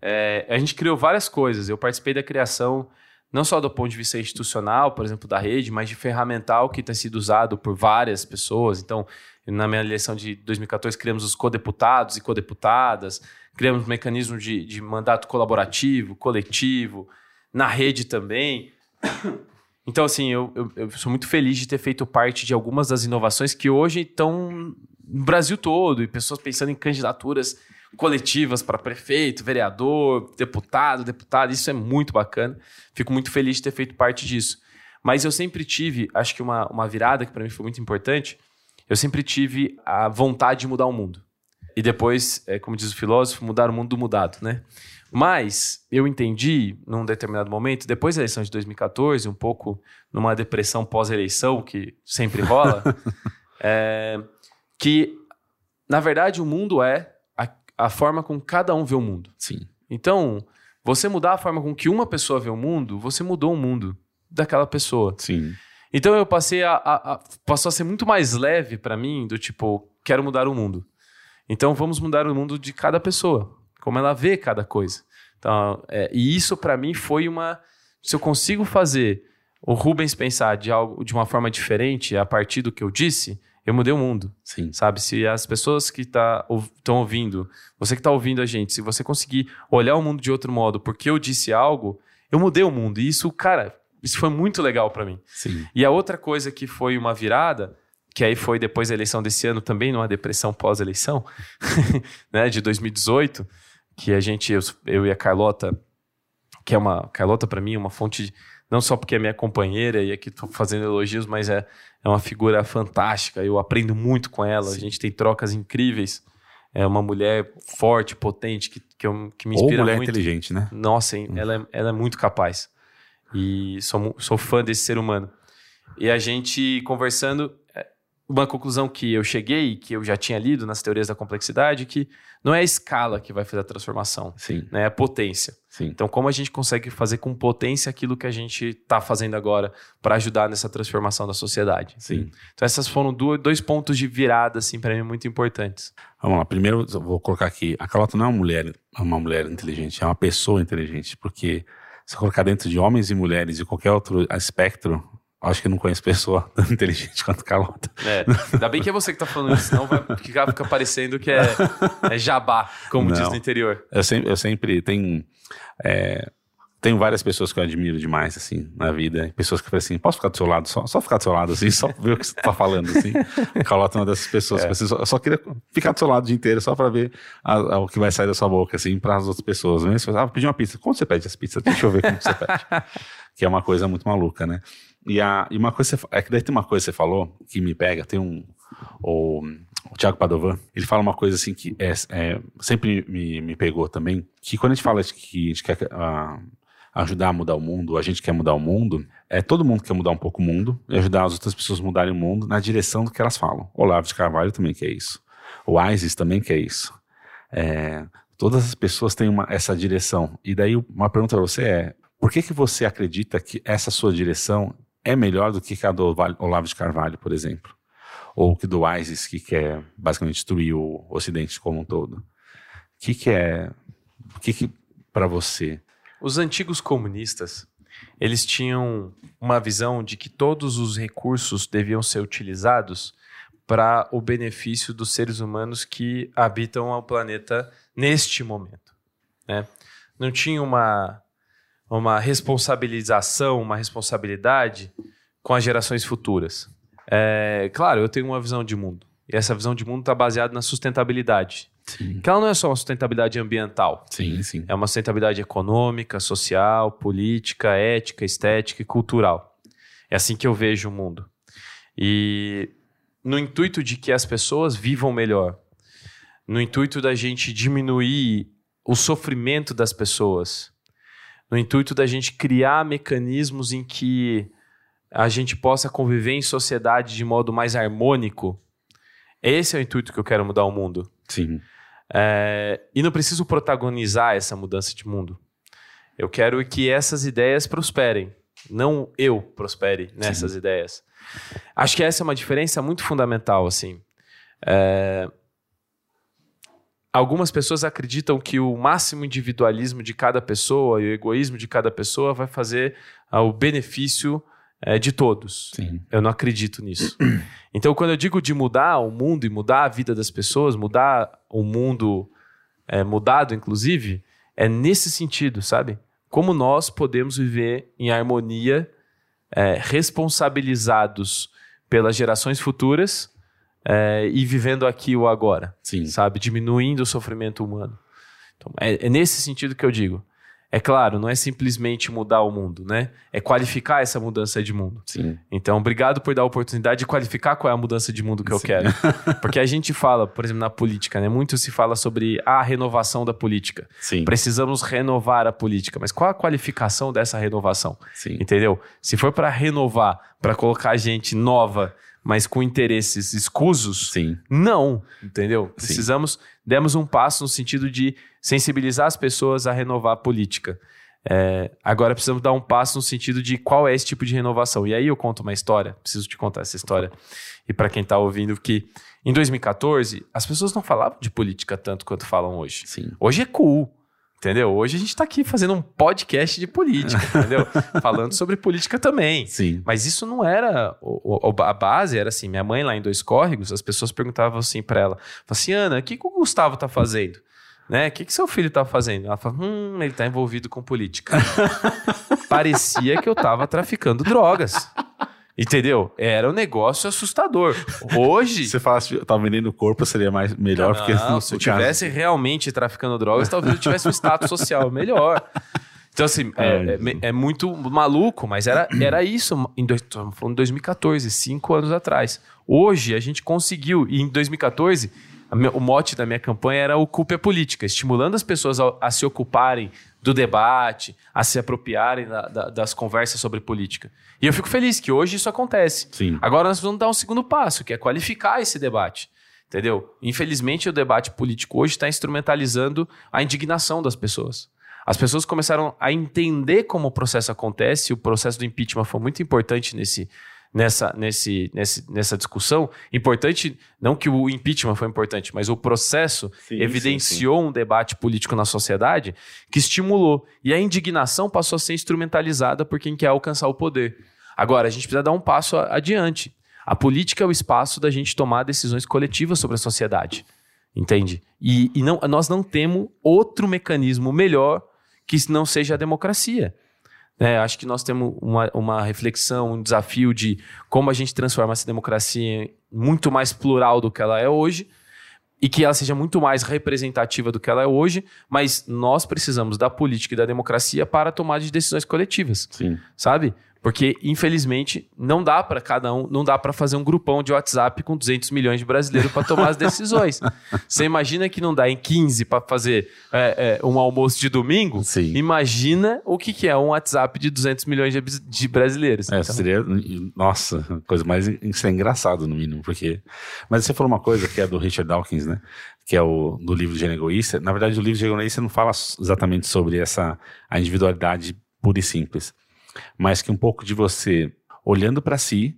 É, a gente criou várias coisas. Eu participei da criação não só do ponto de vista institucional, por exemplo, da rede, mas de ferramental que tem sido usado por várias pessoas. Então, na minha eleição de 2014, criamos os codeputados e codeputadas, criamos um mecanismo de, de mandato colaborativo, coletivo, na rede também. (coughs) Então, assim, eu, eu, eu, sou muito feliz de ter feito parte de algumas das inovações que hoje estão no Brasil todo, e pessoas pensando em candidaturas coletivas para prefeito, vereador, deputado, deputada. Isso é muito bacana. Fico muito feliz de ter feito parte disso. Mas eu sempre tive, acho que uma, uma virada que para mim foi muito importante, eu sempre tive a vontade de mudar o mundo. E depois, é, como diz o filósofo, mudar o mundo mudado, né? Mas eu entendi, num determinado momento, depois da eleição de 2014, um pouco numa depressão pós-eleição, que sempre rola, (laughs) é, que, na verdade, o mundo é a, a, forma como cada um vê o mundo. Sim. Então, você mudar a forma com que uma pessoa vê o mundo, você mudou o mundo daquela pessoa. Sim. Então eu passei a, a, a passou a ser muito mais leve para mim, do tipo, quero mudar o mundo. Então vamos mudar o mundo de cada pessoa como ela vê cada coisa. Então, é, e isso para mim foi uma. Se eu consigo fazer o Rubens pensar de algo de uma forma diferente a partir do que eu disse, eu mudei o mundo. Sim. Sabe? Se as pessoas que estão tá, ouvindo, você que está ouvindo a gente, se você conseguir olhar o mundo de outro modo porque eu disse algo, eu mudei o mundo. E isso, cara, isso foi muito legal para mim. Sim. E a outra coisa que foi uma virada, que aí foi depois da eleição desse ano também, numa depressão pós-eleição, (laughs) né, de 2018 que a gente, eu, eu e a Carlota, que é uma, Carlota para mim é uma fonte, não só porque é minha companheira e aqui estou fazendo elogios, mas é, é uma figura fantástica, eu aprendo muito com ela, Sim. a gente tem trocas incríveis, é uma mulher forte, potente, que, que, eu, que me inspira Ou mulher muito. inteligente, né? Nossa, hum. ela, é, ela é muito capaz. E sou, sou fã desse ser humano. E a gente conversando, uma conclusão que eu cheguei, que eu já tinha lido nas teorias da complexidade, que não é a escala que vai fazer a transformação, Sim. Né? é a potência. Sim. Então, como a gente consegue fazer com potência aquilo que a gente está fazendo agora para ajudar nessa transformação da sociedade? Sim. Então, essas foram dois pontos de virada, assim, para mim, muito importantes. Vamos lá. Primeiro, eu vou colocar aqui: a Carlota não é uma mulher, é uma mulher inteligente, é uma pessoa inteligente, porque se colocar dentro de homens e mulheres e qualquer outro espectro, Acho que eu não conheço pessoa (laughs) tão inteligente quanto Carlota. É, ainda bem que é você que tá falando isso, senão vai ficar, fica parecendo que é, é jabá, como não, diz no interior. Eu sempre, eu sempre tenho. É, tenho várias pessoas que eu admiro demais, assim, na vida. Pessoas que falam assim, posso ficar do seu lado? Só, só ficar do seu lado, assim, só ver o que você tá falando, assim. (laughs) Calota é uma dessas pessoas. É. Assim, eu só queria ficar do seu lado o dia inteiro, só pra ver a, a, o que vai sair da sua boca, assim, para as outras pessoas. Né? Você fala, ah, pedir uma pizza. Como você pede essa pizza? Deixa eu ver como você pede. (laughs) que é uma coisa muito maluca, né? E, a, e uma coisa, é que daí tem uma coisa que você falou que me pega, tem um... O, o Tiago Padovan, ele fala uma coisa assim que é, é, sempre me, me pegou também, que quando a gente fala que a gente quer uh, ajudar a mudar o mundo, a gente quer mudar o mundo, é todo mundo quer mudar um pouco o mundo e ajudar as outras pessoas a mudarem o mundo na direção do que elas falam. Olavo de Carvalho também quer isso. O ISIS também quer isso. É, todas as pessoas têm uma, essa direção. E daí uma pergunta para você é, por que, que você acredita que essa sua direção é melhor do que a do Olavo de Carvalho, por exemplo? Ou que do ISIS, que quer basicamente destruir o Ocidente como um todo? O que, que é... O que, que para você os antigos comunistas, eles tinham uma visão de que todos os recursos deviam ser utilizados para o benefício dos seres humanos que habitam o planeta neste momento. Né? Não tinha uma, uma responsabilização, uma responsabilidade com as gerações futuras. É, claro, eu tenho uma visão de mundo. E essa visão de mundo está baseada na sustentabilidade. Sim. Que ela não é só uma sustentabilidade ambiental. Sim, sim. É uma sustentabilidade econômica, social, política, ética, estética e cultural. É assim que eu vejo o mundo. E no intuito de que as pessoas vivam melhor, no intuito da gente diminuir o sofrimento das pessoas, no intuito da gente criar mecanismos em que a gente possa conviver em sociedade de modo mais harmônico, esse é o intuito que eu quero mudar o mundo. Sim. É, e não preciso protagonizar essa mudança de mundo. Eu quero que essas ideias prosperem, não eu prospere nessas Sim. ideias. Acho que essa é uma diferença muito fundamental, assim. É, algumas pessoas acreditam que o máximo individualismo de cada pessoa e o egoísmo de cada pessoa vai fazer o benefício é, de todos. Sim. Eu não acredito nisso. (clears throat) Então, quando eu digo de mudar o mundo e mudar a vida das pessoas, mudar o mundo é, mudado, inclusive, é nesse sentido, sabe? Como nós podemos viver em harmonia, é, responsabilizados pelas gerações futuras é, e vivendo aqui o agora, Sim. sabe? Diminuindo o sofrimento humano. Então, é, é nesse sentido que eu digo. É claro, não é simplesmente mudar o mundo, né? É qualificar essa mudança de mundo. Sim. Então, obrigado por dar a oportunidade de qualificar qual é a mudança de mundo que eu quero. (laughs) Porque a gente fala, por exemplo, na política, né? Muito se fala sobre a renovação da política. Sim. Precisamos renovar a política. Mas qual a qualificação dessa renovação? Sim. Entendeu? Se for para renovar, para colocar gente nova mas com interesses escusos, Sim. não, entendeu? Sim. Precisamos, demos um passo no sentido de sensibilizar as pessoas a renovar a política. É, agora precisamos dar um passo no sentido de qual é esse tipo de renovação. E aí eu conto uma história, preciso te contar essa história. E para quem está ouvindo, que em 2014 as pessoas não falavam de política tanto quanto falam hoje. Sim. Hoje é cool. Entendeu? Hoje a gente está aqui fazendo um podcast de política, (laughs) entendeu? Falando sobre política também. Sim. Mas isso não era. O, o, a base era assim: minha mãe lá em Dois Córregos, as pessoas perguntavam assim para ela: assim, Ana, o que, que o Gustavo tá fazendo? Né? O que, que seu filho tá fazendo? Ela fala: hum, ele tá envolvido com política. (laughs) Parecia que eu tava traficando drogas. Entendeu? Era um negócio assustador. Hoje. (laughs) Se falasse, tá vendendo o corpo, seria mais melhor. Não, porque não, se eu tivesse realmente traficando drogas, talvez eu tivesse um status social melhor. Então, assim, é, é, é, muito maluco, mas era, era isso em dois, falando 2014, cinco anos atrás. Hoje, a gente conseguiu, e em 2014, o mote da minha campanha era Ocupe a Política, estimulando as pessoas a, a se ocuparem do debate, a se apropriarem da, da, das conversas sobre política. E eu fico feliz que hoje isso acontece. Sim. Agora nós vamos dar um segundo passo, que é qualificar esse debate. Entendeu? Infelizmente, o debate político hoje está instrumentalizando a indignação das pessoas. As pessoas começaram a entender como o processo acontece, o processo do impeachment foi muito importante nesse, nessa, nesse, nesse, nessa discussão. Importante, não que o impeachment foi importante, mas o processo sim, evidenciou sim, sim. um debate político na sociedade que estimulou. E a indignação passou a ser instrumentalizada por quem quer alcançar o poder. Agora, a gente precisa dar um passo adiante. A política é o espaço da gente tomar decisões coletivas sobre a sociedade. Entende? E, e não, nós não temos outro mecanismo melhor que não seja a democracia. É, acho que nós temos uma, uma reflexão, um desafio de como a gente transforma essa democracia muito mais plural do que ela é hoje e que ela seja muito mais representativa do que ela é hoje, mas nós precisamos da política e da democracia para tomar de decisões coletivas. Sim. Sabe? Porque, infelizmente, não dá para cada um, não dá para fazer um grupão de WhatsApp com 200 milhões de brasileiros para tomar as decisões. (laughs) Você imagina que não dá em 15 para fazer é, é, um almoço de domingo? Sim. Imagina o que, que é um WhatsApp de 200 milhões de, de brasileiros. É, então... seria, nossa, coisa mais isso é engraçado no mínimo, porque. Mas você falou uma coisa que é do Richard Dawkins, né? Que é o do livro de Egoísta. Na verdade, o livro de Egoísta não fala exatamente sobre essa a individualidade pura e simples mas que um pouco de você olhando para si.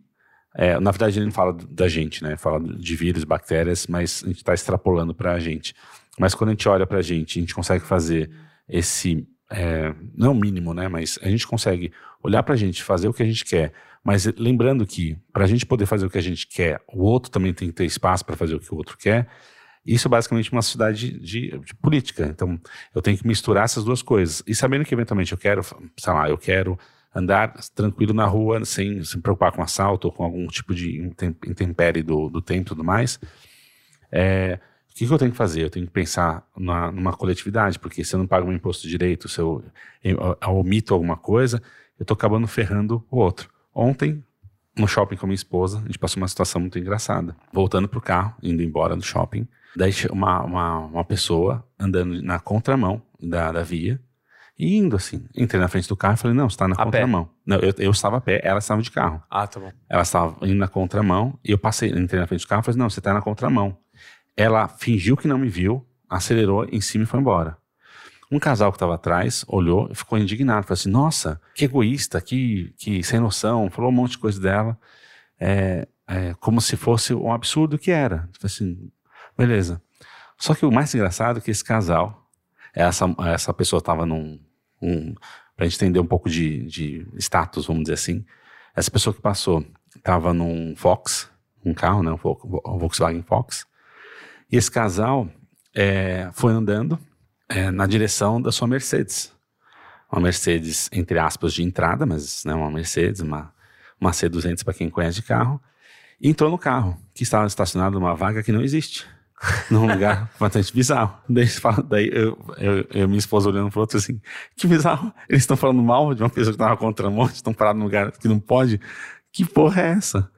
É, na verdade, ele não fala da gente, né? Fala de vírus, bactérias, mas a gente está extrapolando para a gente. Mas quando a gente olha para a gente, a gente consegue fazer esse. É, não mínimo, né? Mas a gente consegue olhar para a gente, fazer o que a gente quer. Mas lembrando que, para a gente poder fazer o que a gente quer, o outro também tem que ter espaço para fazer o que o outro quer. Isso é basicamente uma sociedade de, de, política. Então, eu tenho que misturar essas duas coisas. E sabendo que eventualmente eu quero, sei lá, eu quero andar tranquilo na rua, sem se preocupar com assalto ou com algum tipo de intempérie do, do tempo e tudo mais. É, o que, que, eu tenho que fazer? Eu tenho que pensar na, numa coletividade, porque se eu não pago meu imposto direito, se eu, eu, eu omito alguma coisa, eu estou acabando ferrando o outro. Ontem, no shopping com a minha esposa, a gente passou uma situação muito engraçada. Voltando pro carro, indo embora do shopping, daí uma, uma, uma pessoa andando na contramão da, da via, e indo assim, entrei na frente do carro e falei, não, você tá na a contramão. Pé. Não, eu, eu estava a pé, ela estava de carro. Ah, tá bom. Ela estava indo na contramão e eu passei, entrei na frente do carro e falei, não, você tá na contramão. Ela fingiu que não me viu, acelerou em cima e foi embora. Um casal que estava atrás olhou e ficou indignado. Falou assim: Nossa, que egoísta, que, que sem noção. Falou um monte de coisa dela, é, é, como se fosse um absurdo que era. Falei assim: Beleza. Só que o mais engraçado é que esse casal, essa, essa pessoa estava num, um, para a gente entender um pouco de, de status, vamos dizer assim. Essa pessoa que passou estava num Fox, um carro, né, um Volkswagen Fox, e esse casal é, foi andando é, na direção da sua Mercedes. Uma Mercedes, entre aspas, de entrada, mas né, uma Mercedes, uma, uma C200 para quem conhece de carro, e entrou no carro, que estava estacionado numa vaga que não existe. Num lugar (laughs) bastante bizarro. Daí, daí eu, eu, eu minha esposa olhando pro outro assim, que bizarro, eles estão falando mal de uma pessoa que tava contra a morte, estão parados num lugar que não pode. Que porra é essa?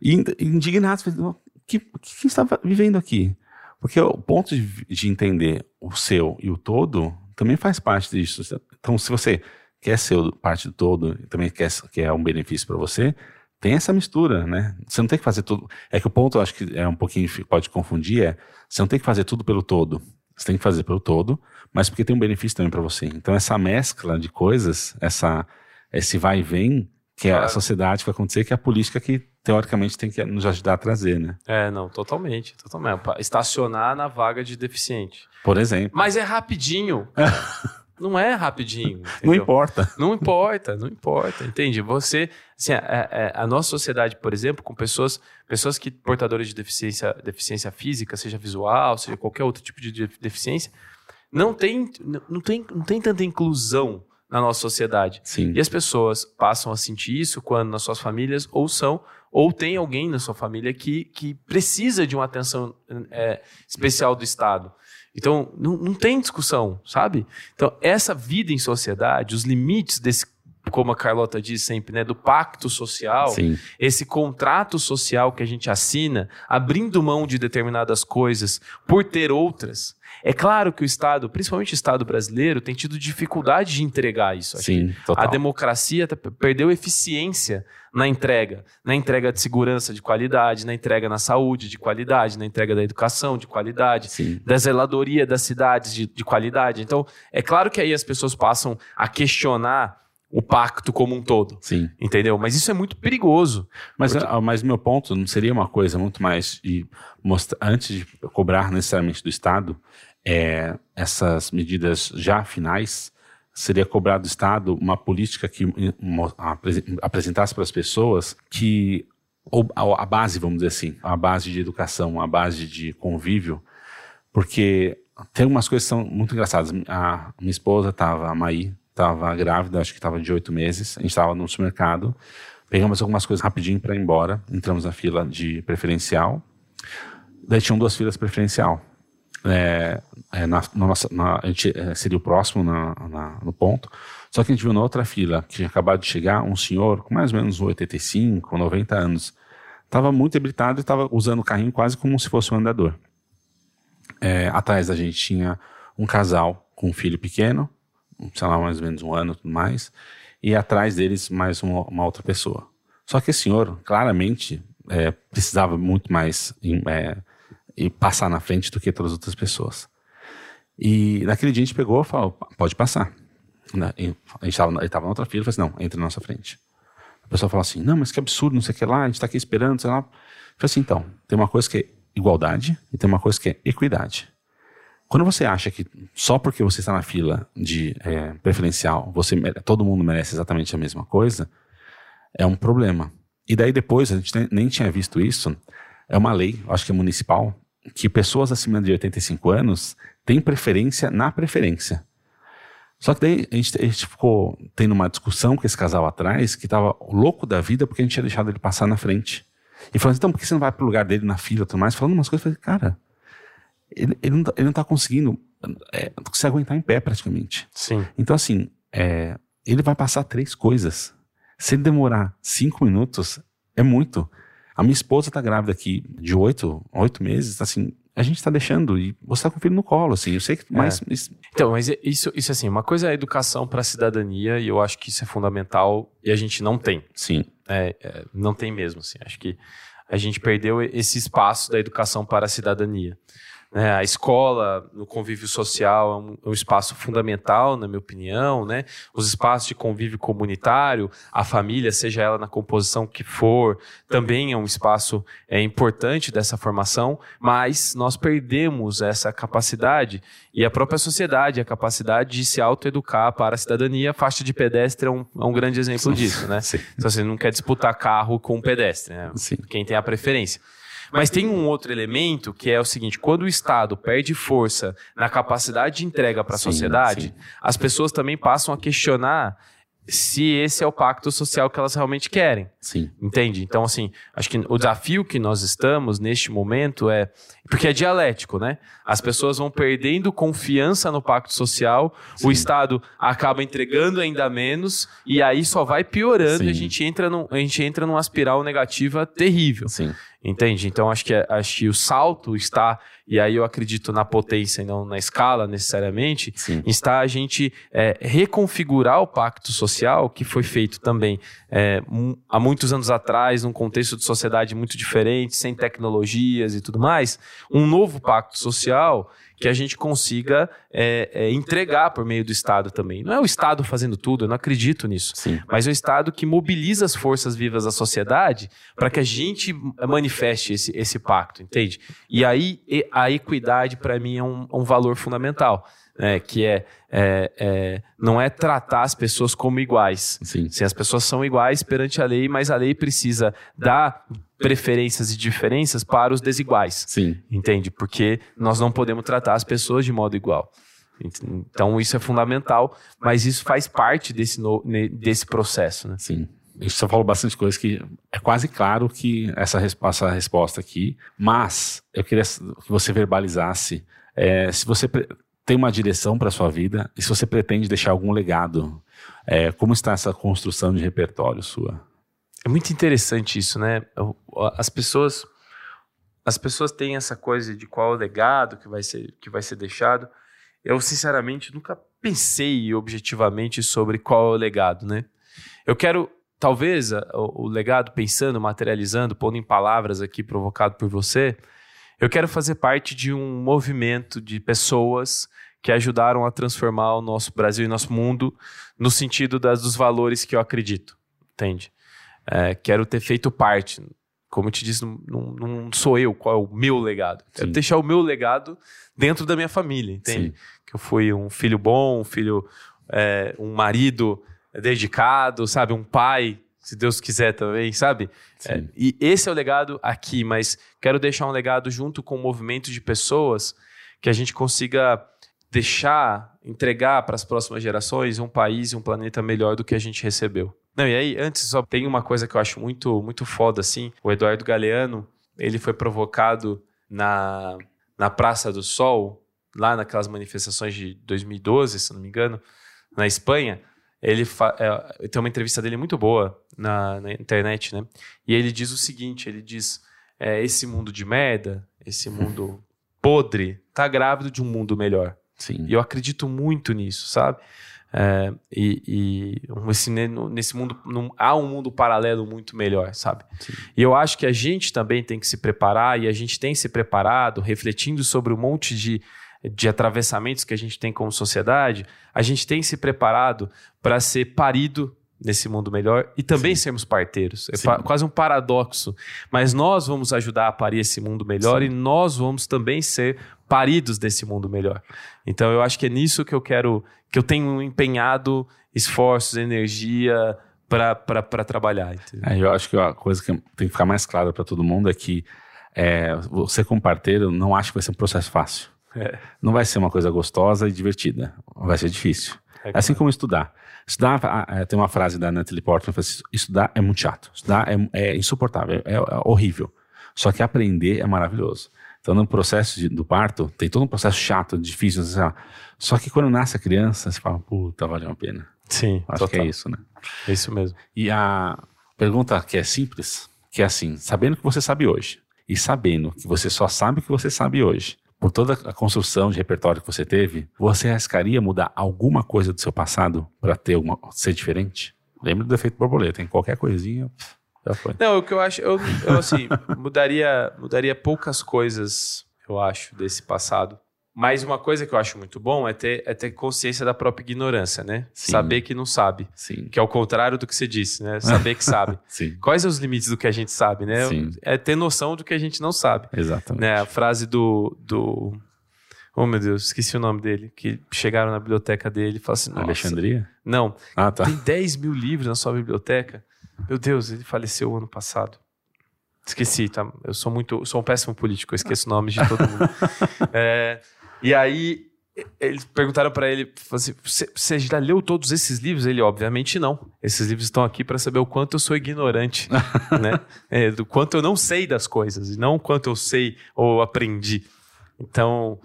E indignados, o que, que está vivendo aqui? Porque o ponto de, de entender o seu e o todo também faz parte disso. Então, se você quer ser parte do todo também quer, quer um benefício para você, tem essa mistura, né? Você não tem que fazer tudo. É que o ponto, eu acho que é um pouquinho, pode confundir, é você não tem que fazer tudo pelo todo. Você tem que fazer pelo todo, mas porque tem um benefício também para você. Então, essa mescla de coisas, essa, esse vai e vem, que é a sociedade que vai acontecer, que é a política que, teoricamente, tem que nos ajudar a trazer, né? É, não, totalmente. totalmente. Estacionar na vaga de deficiente. Por exemplo. Mas é rapidinho. (laughs) Não é rapidinho. Entendeu? Não importa. Não importa, não importa. Entende? Você, assim, a, a, a, nossa sociedade, por exemplo, com pessoas, pessoas que portadoras de deficiência, deficiência física, seja visual, seja qualquer outro tipo de deficiência, não tem, não tem, não tem tanta inclusão na nossa sociedade. Sim. E as pessoas passam a sentir isso quando nas suas famílias ou são ou tem alguém na sua família que, que precisa de uma atenção é, especial do Estado. Então, não, não tem discussão, sabe? Então, essa vida em sociedade, os limites desse como a Carlota diz sempre, né, do pacto social, Sim. esse contrato social que a gente assina, abrindo mão de determinadas coisas por ter outras. É claro que o Estado, principalmente o Estado brasileiro, tem tido dificuldade de entregar isso. Sim, total. A democracia tá, perdeu eficiência na entrega, na entrega de segurança de qualidade, na entrega na saúde de qualidade, na entrega da educação de qualidade, Sim. da zeladoria das cidades de, de qualidade. Então, é claro que aí as pessoas passam a questionar o pacto como um todo. Sim. Entendeu? Mas isso é muito perigoso. Mas, porque... Ah, mas meu ponto não seria uma coisa muito mais de mostrar, antes de cobrar necessariamente do Estado, é, essas medidas já finais, seria cobrar do Estado uma política que apresentasse para as pessoas que a base, vamos dizer assim, a base de educação, a base de convívio, porque tem algumas coisas que são muito engraçadas. A minha esposa tava, a Maí, tava grávida, acho que tava de oito meses. A gente tava no supermercado. Pegamos algumas coisas rapidinho para ir embora. Entramos na fila de preferencial. Daí tinham duas filas preferencial. É, é, na, na nossa, na, a gente é, seria o próximo no ponto. Só que a gente viu na outra fila, que tinha acabado de chegar, um senhor com mais ou menos 85, 90 anos. Estava muito debilitado e estava usando o carrinho quase como se fosse um andador. É, atrás da gente tinha um casal com um filho pequeno, sei lá, mais ou menos um ano tudo mais, e atrás deles mais uma, uma outra pessoa. Só que esse senhor, claramente, é, precisava muito mais é, e passar na frente do que todas as outras pessoas. E naquele dia a gente pegou e falou, pode passar. Né? A gente estava na outra fila e falou assim, não, entra na nossa frente. A pessoa falou assim, não, mas que absurdo, não sei o que lá, a gente está aqui esperando, sei lá. Falei assim, então, tem uma coisa que é igualdade e tem uma coisa que é equidade. Quando você acha que só porque você está na fila de é, preferencial, você todo mundo merece exatamente a mesma coisa, é um problema. E daí depois, a gente nem tinha visto isso, é uma lei, acho que é municipal, que pessoas acima de 85 anos têm preferência na preferência. Só que daí a gente, a gente ficou tendo uma discussão com esse casal atrás que estava louco da vida porque a gente tinha deixado ele passar na frente. E falando, então por que você não vai pro lugar dele na fila e tudo mais? Falando umas coisas, eu falei, cara, ele, ele, não, tá, ele não tá conseguindo é, se aguentar em pé praticamente. Sim. Então assim, é, ele vai passar três coisas. Se ele demorar cinco minutos, é muito. A minha esposa tá grávida aqui de oito, oito meses, assim, a gente está deixando e você está com o filho no colo, assim. Eu sei que mais. É. Então, mas isso, isso assim, uma coisa é a educação para a cidadania e eu acho que isso é fundamental e a gente não tem. Sim. É, é, não tem mesmo, assim. Acho que a gente perdeu esse espaço da educação para a cidadania. Né? A escola, no convívio social, é um, é um, espaço fundamental, na minha opinião. Né? Os espaços de convívio comunitário, a família, seja ela na composição que for, também é um espaço é, importante dessa formação, mas nós perdemos essa capacidade e a própria sociedade, a capacidade de se autoeducar para a cidadania. A faixa de pedestre é um, é um grande exemplo disso. Né? (laughs) Sim. Então, você não quer disputar carro com pedestre, né? quem tem a preferência. Mas tem um outro elemento que é o seguinte: quando o Estado perde força na capacidade de entrega para a sociedade, sim. as pessoas também passam a questionar se esse é o pacto social que elas realmente querem. Sim. Entende? Então, assim, acho que o desafio que nós estamos neste momento é. Porque é dialético, né? As pessoas vão perdendo confiança no pacto social, Sim. o Estado acaba entregando ainda menos, e aí só vai piorando Sim. e a gente entra num, a gente entra numa espiral negativa terrível. Sim. Entende? Então acho que, acho que o salto está, e aí eu acredito na potência e não na escala necessariamente, Sim. está a gente é, reconfigurar o pacto social que foi feito também é, há muitos anos atrás, num contexto de sociedade muito diferente, sem tecnologias e tudo mais, um novo pacto social que a gente consiga é, é, entregar por meio do Estado também. Não é o Estado fazendo tudo, eu não acredito nisso. Sim. Mas é o Estado que mobiliza as forças vivas da sociedade para que a gente manifeste esse, esse pacto, entende? E aí a equidade, para mim, é um, um valor fundamental. É, que é, é, é, não é tratar as pessoas como iguais. Sim. Sim, as pessoas são iguais perante a lei, mas a lei precisa dar preferências e diferenças para os desiguais. Sim. Entende? Porque nós não podemos tratar as pessoas de modo igual. Então isso é fundamental, mas isso faz parte desse, no, desse processo, né? Sim. Gente só falou bastante coisa que é quase claro que essa, essa resposta aqui, mas eu queria que você verbalizasse é, se você tem uma direção para sua vida e se você pretende deixar algum legado, é, como está essa construção de repertório sua? É muito interessante isso, né? As pessoas as pessoas têm essa coisa de qual o legado que vai ser que vai ser deixado. Eu sinceramente nunca pensei objetivamente sobre qual é o legado, né? Eu quero talvez o legado pensando, materializando, pondo em palavras aqui provocado por você, eu quero fazer parte de um movimento de pessoas que ajudaram a transformar o nosso Brasil e nosso mundo no sentido das, dos valores que eu acredito, entende? É, quero ter feito parte. Como eu te disse, não, não, sou eu qual é o meu legado. Quero Sim. deixar o meu legado dentro da minha família, entende? Sim. Que eu fui um filho bom, um filho, é, um marido dedicado, sabe? Um pai, se Deus quiser também, sabe? É, e esse é o legado aqui, mas quero deixar um legado junto com um movimento de pessoas que a gente consiga deixar, entregar para as próximas gerações um país e um planeta melhor do que a gente recebeu. Não, e aí, antes, só tem uma coisa que eu acho muito, muito foda, assim. O Eduardo Galeano, ele foi provocado na, na Praça do Sol, lá naquelas manifestações de 2012, se não me engano, na Espanha. Ele é, tem uma entrevista dele muito boa na, na, internet, né? E ele diz o seguinte: ele diz, é, esse mundo de merda, esse mundo (laughs) podre, tá grávido de um mundo melhor. Sim. E eu acredito muito nisso, sabe? É, e, e esse, nesse mundo num, há um mundo paralelo muito melhor, sabe? Sim. E eu acho que a gente também tem que se preparar e a gente tem se preparado, refletindo sobre um monte de, de atravessamentos que a gente tem como sociedade, a gente tem se preparado para ser parido nesse mundo melhor e também Sim. sermos parteiros. É quase um paradoxo. Mas nós vamos ajudar a parir esse mundo melhor Sim. e nós vamos também ser paridos desse mundo melhor. Então eu acho que é nisso que eu quero, que eu tenho empenhado esforços, energia para trabalhar. É, eu acho que a coisa que tem que ficar mais clara para todo mundo é que é, você como parteiro não acha que vai ser um processo fácil. É. Não vai ser uma coisa gostosa e divertida. Vai ser difícil. É assim como estudar. Estudar, ah, é, tem uma frase da Natalie Portman, assim, estudar é muito chato. Estudar é, é insuportável, é, é, horrível. Só que aprender é maravilhoso. Então, no processo de, do parto, tem todo um processo chato, difícil. Assim, só que quando nasce a criança, você fala, puta, valeu a pena. Sim, Acho total. que é isso, né? É isso mesmo. E a pergunta que é simples, que é assim, sabendo que você sabe hoje, e sabendo que você só sabe o que você sabe hoje, por toda a construção de repertório que você teve, você arriscaria mudar alguma coisa do seu passado para ter uma, ser diferente? Lembra do efeito borboleta, em qualquer coisinha, já foi. Não, o que eu acho, eu, eu assim, (laughs) mudaria, mudaria poucas coisas, eu acho, desse passado. Mas uma coisa que eu acho muito bom é ter, é ter consciência da própria ignorância, né? Sim. Saber que não sabe. Sim. Que é o contrário do que você disse, né? Saber que sabe. (laughs) Sim. Quais são os limites do que a gente sabe, né? Sim. É ter noção do que a gente não sabe. Exatamente. Né? A frase do, do. Oh, meu Deus, esqueci o nome dele. Que chegaram na biblioteca dele e falaram assim: Nossa, Alexandria? Não. Ah, tá. Tem 10 mil livros na sua biblioteca. Meu Deus, ele faleceu ano passado. Esqueci, tá? Eu sou muito. Sou um péssimo político, eu esqueço nomes de todo mundo. (laughs) é, e aí, eles perguntaram para ele: assim, você já leu todos esses livros? Ele, obviamente, não. Esses livros estão aqui para saber o quanto eu sou ignorante, (laughs) né? É, do quanto eu não sei das coisas, e não o quanto eu sei ou aprendi. Então,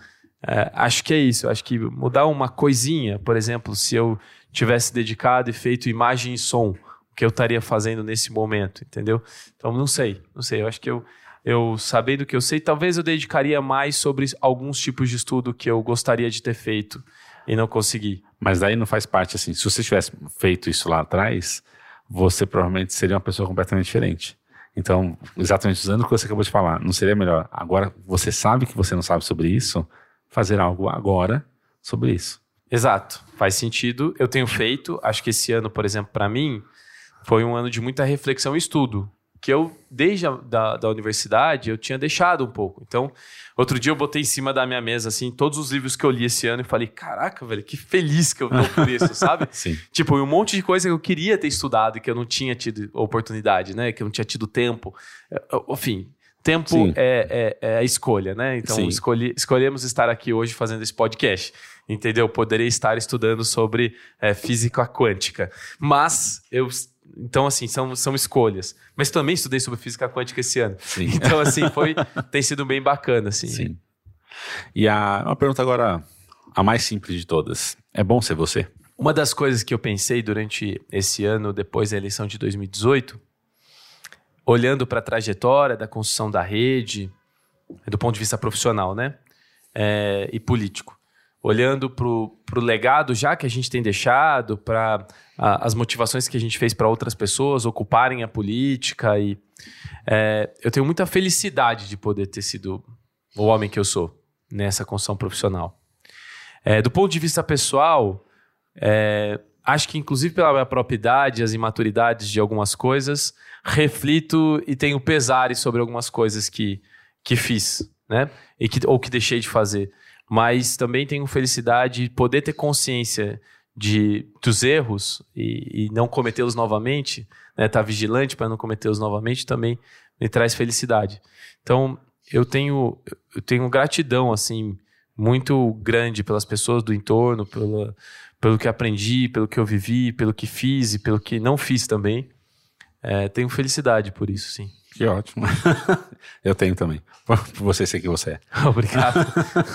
é, acho que é isso. Acho que mudar uma coisinha, por exemplo, se eu tivesse dedicado e feito imagem e som, o que eu estaria fazendo nesse momento, entendeu? Então, não sei, não sei. Eu acho que eu eu sabendo que eu sei, talvez eu dedicaria mais sobre alguns tipos de estudo que eu gostaria de ter feito e não consegui. Mas daí não faz parte assim. Se você tivesse feito isso lá atrás, você provavelmente seria uma pessoa completamente diferente. Então, exatamente usando o que você acabou de falar, não seria melhor agora você sabe que você não sabe sobre isso, fazer algo agora sobre isso. Exato, faz sentido. Eu tenho feito, acho que esse ano, por exemplo, para mim, foi um ano de muita reflexão e estudo que eu, desde a da, da universidade, eu tinha deixado um pouco. Então, outro dia eu botei em cima da minha mesa, assim, todos os livros que eu li esse ano e falei, caraca, velho, que feliz que eu tô por isso, sabe? (laughs) Sim. Tipo, um monte de coisa que eu queria ter estudado e que eu não tinha tido oportunidade, né? Que eu não tinha tido tempo. É, enfim, tempo é, é, é, a escolha, né? Então, escolhi, escolhemos estar aqui hoje fazendo esse podcast. Entendeu? Poderia estar estudando sobre é, física quântica. Mas eu então, assim, são, são escolhas. Mas também estudei sobre física quântica esse ano. Sim. (laughs) Então, assim, foi, (laughs) tem sido bem bacana, assim. Sim. E a, uma pergunta agora, a mais simples de todas. É bom ser você? Uma das coisas que eu pensei durante esse ano, depois da eleição de 2018, olhando para a trajetória da construção da rede, do ponto de vista profissional, né? É, e político olhando para o legado já que a gente tem deixado, para as motivações que a gente fez para outras pessoas ocuparem a política. E é, eu tenho muita felicidade de poder ter sido o homem que eu sou nessa construção profissional. É, do ponto de vista pessoal, é, acho que inclusive pela minha própria idade, as imaturidades de algumas coisas, reflito e tenho pesares sobre algumas coisas que, que fiz, né? E que, ou que deixei de fazer mas também tenho felicidade de poder ter consciência de, dos erros e, e não cometê-los novamente, né, estar tá vigilante para não cometê-los novamente também me traz felicidade. Então eu tenho eu tenho gratidão assim muito grande pelas pessoas do entorno, pela, pelo que aprendi, pelo que eu vivi, pelo que fiz e pelo que não fiz também. É, tenho felicidade por isso, sim. Que ótimo. (laughs) eu tenho também. Por (laughs) você ser que você é. (laughs) Obrigado.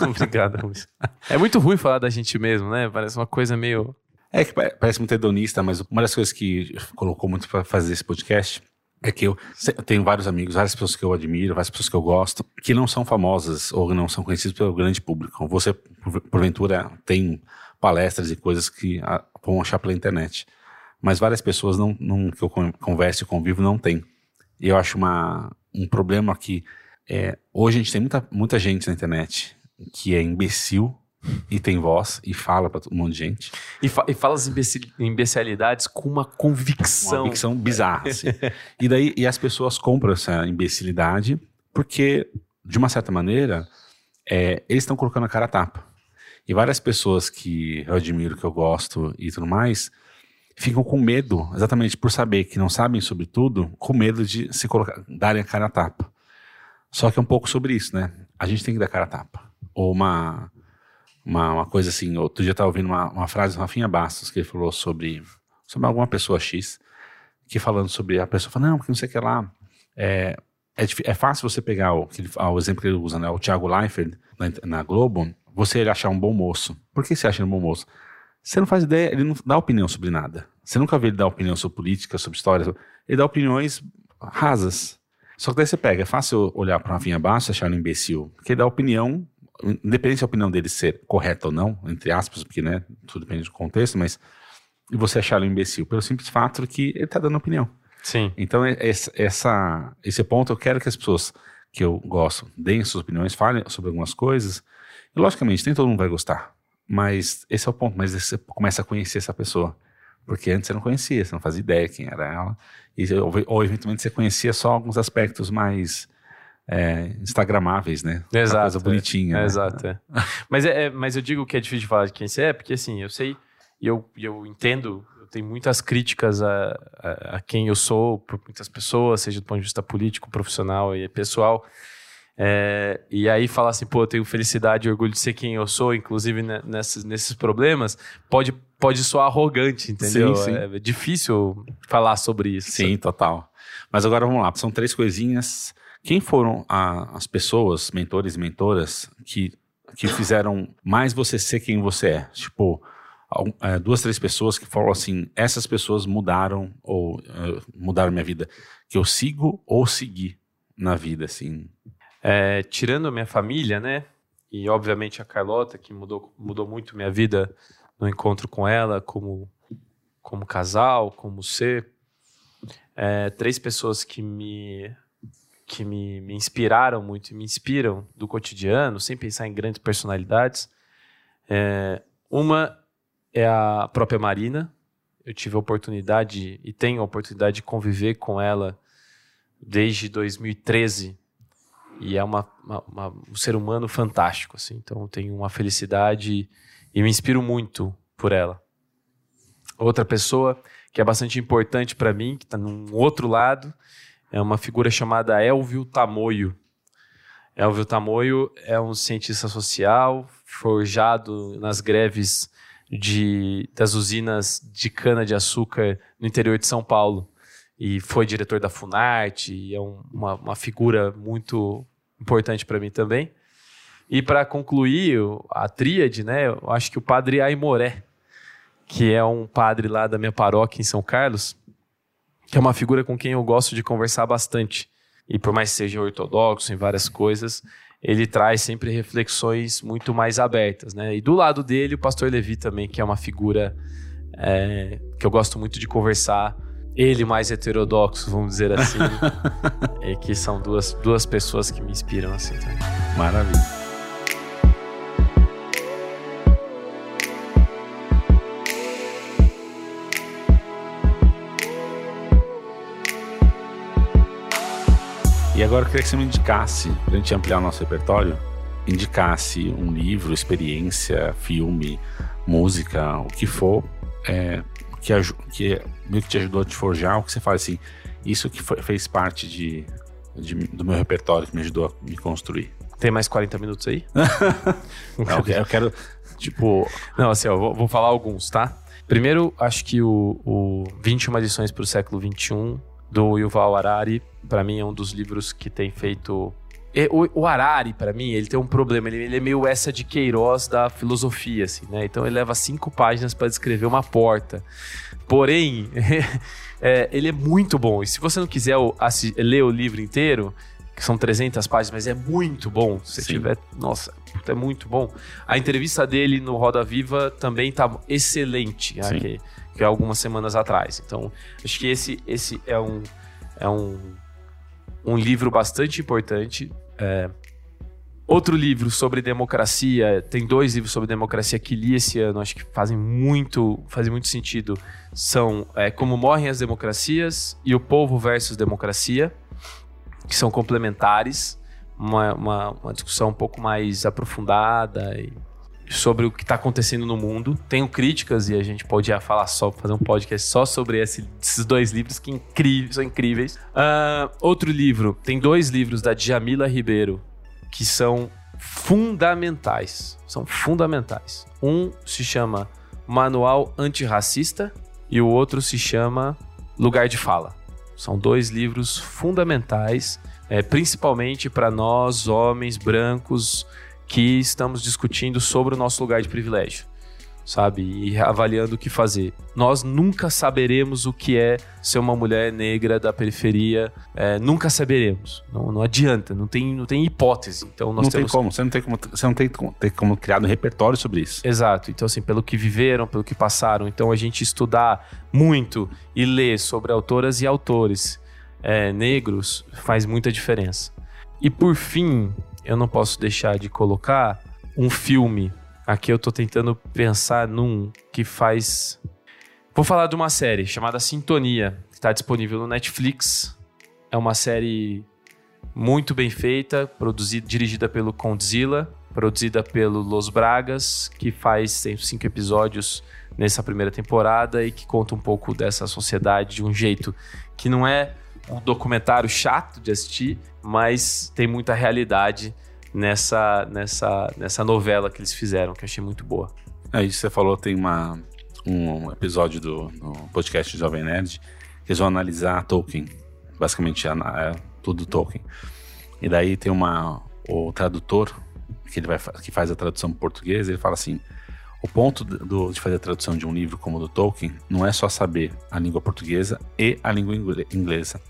Obrigado, Luiz. É muito ruim falar da gente mesmo, né? Parece uma coisa meio. É que parece muito hedonista, mas uma das coisas que colocou muito para fazer esse podcast é que eu, tenho vários amigos, várias pessoas que eu admiro, várias pessoas que eu gosto, que não são famosas ou não são conhecidas pelo grande público. Você, porventura, tem palestras e coisas que vão achar pela internet. Mas várias pessoas não, não, que eu converso e convivo não têm. Eu acho uma, um problema que é, hoje a gente tem muita, muita gente na internet que é imbecil e tem voz e fala para um monte de gente. E, fa e fala as imbecilidades com uma convicção. Uma convicção bizarra. Assim. e daí e as pessoas compram essa imbecilidade porque, de uma certa maneira, é, eles estão colocando a cara a tapa. E várias pessoas que eu admiro, que eu gosto e tudo mais, ficam com medo, exatamente por saber que não sabem sobre tudo, com medo de se colocar, darem a cara a tapa. Só que é um pouco sobre isso, né? A gente tem que dar cara a tapa. Ou uma, uma, uma coisa assim, outro dia eu estava ouvindo uma, uma frase do Rafinha Bastos, que ele falou sobre, sobre alguma pessoa X, que falando sobre a pessoa, fala, não, porque não sei o que lá, é, é, é fácil você pegar o, o exemplo que ele usa, né? O Thiago Leifert, na, na Globo, você ele achar um bom moço. Por que você acha ele um bom moço? Você não faz ideia, ele não dá opinião sobre nada. Você nunca vê ele dar opinião sobre política, sobre história. Ele dá opiniões rasas. Só que daí você pega, é fácil olhar para uma vinha baixa e achar ele um imbecil. Porque ele dá opinião, independente da opinião dele ser correta ou não, entre aspas, porque né, tudo depende do contexto, mas e você achar ele um imbecil, pelo simples fato de que ele está dando opinião. Sim. Então, essa, esse ponto eu quero que as pessoas que eu gosto deem suas opiniões, falem sobre algumas coisas, e, logicamente, nem todo mundo vai gostar. Mas esse é o ponto. Mas você começa a conhecer essa pessoa. Porque antes você não conhecia, você não fazia ideia quem era ela. E, ou, ou eventualmente você conhecia só alguns aspectos mais é, instagramáveis, né? Exato. Uma coisa bonitinha. É, né? Exato. É. mas, é, é, mas eu digo que é difícil de falar de quem você é, porque assim, eu sei, e eu, eu entendo, eu tenho muitas críticas a, a, a, quem eu sou por muitas pessoas, seja do ponto de vista político, profissional e pessoal. É, e aí falar assim, pô, eu tenho felicidade e orgulho de ser quem eu sou, inclusive nesses, nesses problemas, pode, pode soar arrogante, entendeu? Sim, sim. É, difícil falar sobre isso. Sim, total. Mas agora vamos lá, são três coisinhas. Quem foram a, as pessoas, mentores e mentoras, que, que fizeram mais você ser quem você é? Tipo, é, duas, três pessoas que falam assim, essas pessoas mudaram ou uh, mudaram minha vida, que eu sigo ou segui na vida, assim. É, tirando a minha família, né? E obviamente a Carlota, que mudou, mudou muito minha vida no encontro com ela, como, como casal, como ser. É, três pessoas que me que me, me inspiraram muito e me inspiram do cotidiano, sem pensar em grandes personalidades. É, uma é a própria Marina. Eu tive a oportunidade e tenho a oportunidade de conviver com ela desde 2013 e é uma, uma, uma, um ser humano fantástico, assim. Então eu tenho uma felicidade e me inspiro muito por ela. Outra pessoa que é bastante importante para mim, que está num outro lado, é uma figura chamada Elvio Tamoio. Elvio Tamoio é um cientista social forjado nas greves de, das usinas de cana-de-açúcar no interior de São Paulo e foi diretor da Funarte, e é um, uma, uma figura muito importante para mim também. E para concluir a tríade, né, eu acho que o padre Aimoré, que é um padre lá da minha paróquia em São Carlos, que é uma figura com quem eu gosto de conversar bastante. E por mais que seja ortodoxo em várias coisas, ele traz sempre reflexões muito mais abertas, né? E do lado dele, o pastor Levi também, que é uma figura é, que eu gosto muito de conversar ele mais heterodoxo, vamos dizer assim. (laughs) e que são duas, duas pessoas que me inspiram assim também. Maravilha. E agora eu queria que você me indicasse, para a gente ampliar o nosso repertório, indicasse um livro, experiência, filme, música, o que for, é, que, que meio que te ajudou a te forjar, o que você fala assim, isso que foi, fez parte de, de, do meu repertório, que me ajudou a me construir? Tem mais 40 minutos aí? (laughs) Não, eu quero- eu quero, tipo, Não, assim, ó, vou, vou falar alguns, tá? Primeiro, acho que o, o 21 lições para o século XXI, do Yuval Harari, pra mim é um dos livros que tem feito... E O, o Harari, pra mim, ele tem um problema. Ele, ele é meio essa de Queiroz da filosofia, assim, né? Então ele leva cinco páginas pra descrever uma porta. Porém, (laughs) é, ele é muito bom. E se você não quiser o- assi- ler o livro inteiro, que são 300 páginas, mas é muito bom. Se Sim. tiver... Nossa, é muito bom. A entrevista dele no Roda Viva também tá excelente, né, que, que é algumas semanas atrás. Então, acho que esse, esse é um é um, um livro bastante importante. É, Outro livro sobre democracia, tem dois livros sobre democracia que li esse ano, acho que fazem muito, fazem muito sentido. São é, Como Morrem as Democracias e O Povo versus Democracia, que são complementares. Uma, uma, uma discussão um pouco mais aprofundada e sobre o que está acontecendo no mundo. Tenho críticas e a gente pode falar só, fazer um podcast só sobre esse- esses dois livros que incri- são incríveis. Ah, outro livro, tem dois livros da Djamila Ribeiro que são fundamentais. São fundamentais. Um se chama Manual Antirracista e o outro se chama Lugar de Fala. São dois livros fundamentais, é, principalmente para nós, homens brancos, que estamos discutindo sobre o nosso lugar de privilégio, sabe? E avaliando o que fazer. Nós nunca saberemos o que é ser uma mulher negra da periferia, é, nunca saberemos. Não, não adianta, não tem, não tem hipótese. Então nós não temos tem como, você não tem como, você não tem como, tem como criar um repertório sobre isso. Exato. Então, assim, pelo que viveram, pelo que passaram. Então, a gente estudar muito e ler sobre autoras e autores é, negros faz muita diferença. E por fim, eu não posso deixar de colocar um filme. Aqui eu tô tentando pensar num que faz. Vou falar de uma série chamada Sintonia, que está disponível no Netflix. É uma série muito bem feita, produzida, dirigida pelo Condzilla, produzida pelo Los Bragas, que faz cinco episódios nessa primeira temporada e que conta um pouco dessa sociedade de um jeito que não é um documentário chato de assistir, mas tem muita realidade nessa, nessa, nessa novela que eles fizeram, que eu achei muito boa. É isso você falou, tem uma, um episódio do, do podcast Jovem Nerd que eles vão analisar Tolkien, basicamente ana- é, tudo Tolkien. E daí tem uma o tradutor que ele vai que faz a tradução para português, ele fala assim: o ponto do- de fazer a tradução de um livro como o do Tolkien não é só saber a língua portuguesa e a língua ingle- inglesa.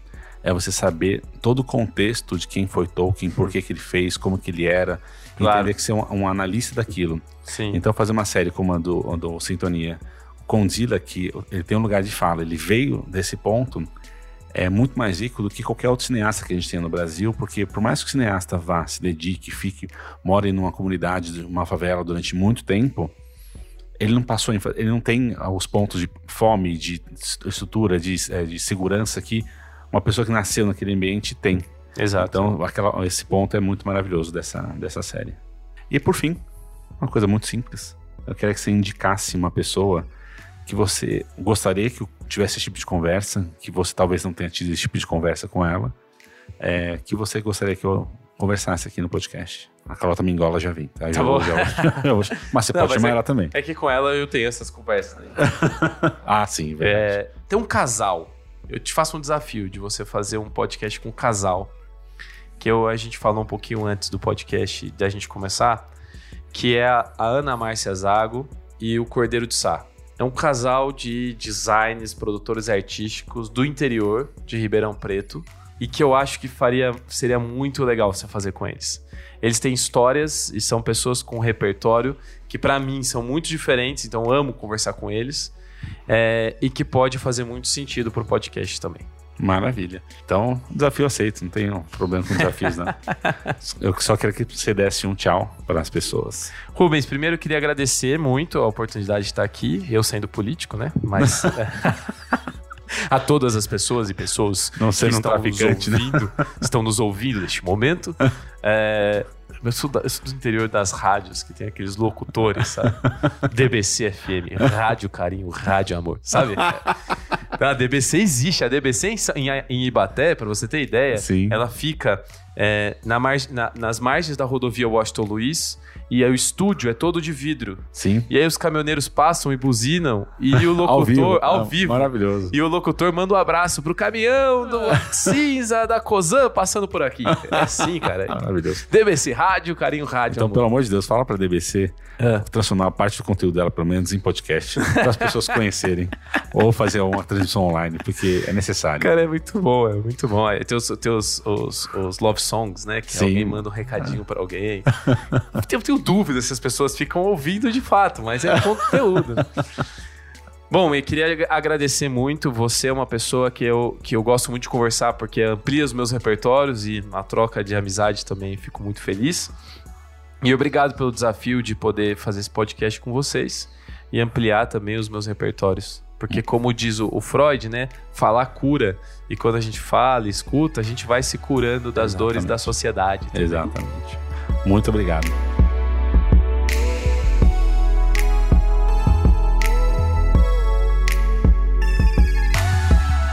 É você saber todo o contexto de quem foi Tolkien, por que, que ele fez, como que ele era, Claro. entender que você é um, um analista daquilo. Sim. Então fazer uma série como a do, a do Sintonia, o Condzilla, que ele tem um lugar de fala, ele veio desse ponto, é muito mais rico do que qualquer outro cineasta que a gente tem no Brasil, porque por mais que o cineasta vá, se dedique, fique, more numa comunidade, uma favela durante muito tempo, ele não passou, ele não tem os pontos de fome, de estrutura, de, eh, de segurança que uma pessoa que nasceu naquele ambiente tem. Exato. Então, aquela- esse ponto é muito maravilhoso dessa, dessa série. E por fim, uma coisa muito simples. Eu queria que você indicasse uma pessoa que você gostaria que tivesse esse tipo de conversa, que você talvez não tenha tido esse tipo de conversa com ela, é, que você gostaria que eu conversasse aqui no podcast. A Carlota Mingola já vem, tá? Já Tá vou- bom. já vou- (laughs) já vou- mas você Não, pode mas chamar é- ela também. É que com ela eu tenho essas conversas. Né? (laughs) Ah, sim, verdade. É, tem um casal. Eu te faço um desafio de você fazer um podcast com um casal. Que eu, a gente falou um pouquinho antes do podcast da gente começar. Que é a, a Ana Márcia Zago e o Cordeiro de Sá. É um casal de designers, produtores artísticos do interior de Ribeirão Preto. E que eu acho que faria, seria muito legal você fazer com eles. Eles têm histórias e são pessoas com repertório que para mim são muito diferentes, então amo conversar com eles. É, e que pode fazer muito sentido pro podcast também. Maravilha. Então, desafio aceito, não tenho problema com desafios, não. (laughs) Eu só queria que você desse um tchau para as pessoas. Rubens, primeiro eu queria agradecer muito a oportunidade de estar aqui, eu sendo político, né? Mas (laughs) (laughs) a todas as pessoas e pessoas Não que um estão nos né? ouvindo, (laughs) estão nos ouvindo neste momento. (laughs) É, eu, sou da- eu sou do interior das rádios, que tem aqueles locutores, sabe? DBC FM, Rádio Carinho, Rádio Amor, sabe? A DBC existe, a DBC em, em, em Ibaté, para você ter ideia, Sim. ela fica é, na mar, na, nas margens da rodovia Washington Luiz, e aí o estúdio é todo de vidro. Sim. E aí os caminhoneiros passam e buzinam, e o locutor, (laughs) Ao vivo. ao Ah, vivo, Maravilhoso. e o locutor manda um abraço pro caminhão do (laughs) cinza da Cozan passando por aqui. É assim, cara. (laughs) Maravilhoso. DBC Rádio, carinho rádio. Então, amor. pelo amor de Deus, fala pra DBC É. transformar parte do conteúdo dela, pelo menos, em podcast, para as pessoas conhecerem. ou fazer uma transmissão online, porque é necessário. Cara, é muito bom, é muito bom. Aí Tem os, tem os, os, os love songs, né? Que Sim. alguém manda um recadinho pra alguém. eu tenho dúvida se as pessoas ficam ouvindo de fato, mas é (laughs) conteúdo. né? Bom, eu queria ag- agradecer muito. Você é uma pessoa que eu, que eu gosto muito de conversar, porque amplia os meus repertórios e na troca de amizade também fico muito feliz. E obrigado pelo desafio de poder fazer esse podcast com vocês e ampliar também os meus repertórios. Porque, como diz o, o Freud, né? Falar cura. E quando a gente fala, escuta, a gente vai se curando das Exatamente. dores da sociedade. também. Exatamente. Muito obrigado.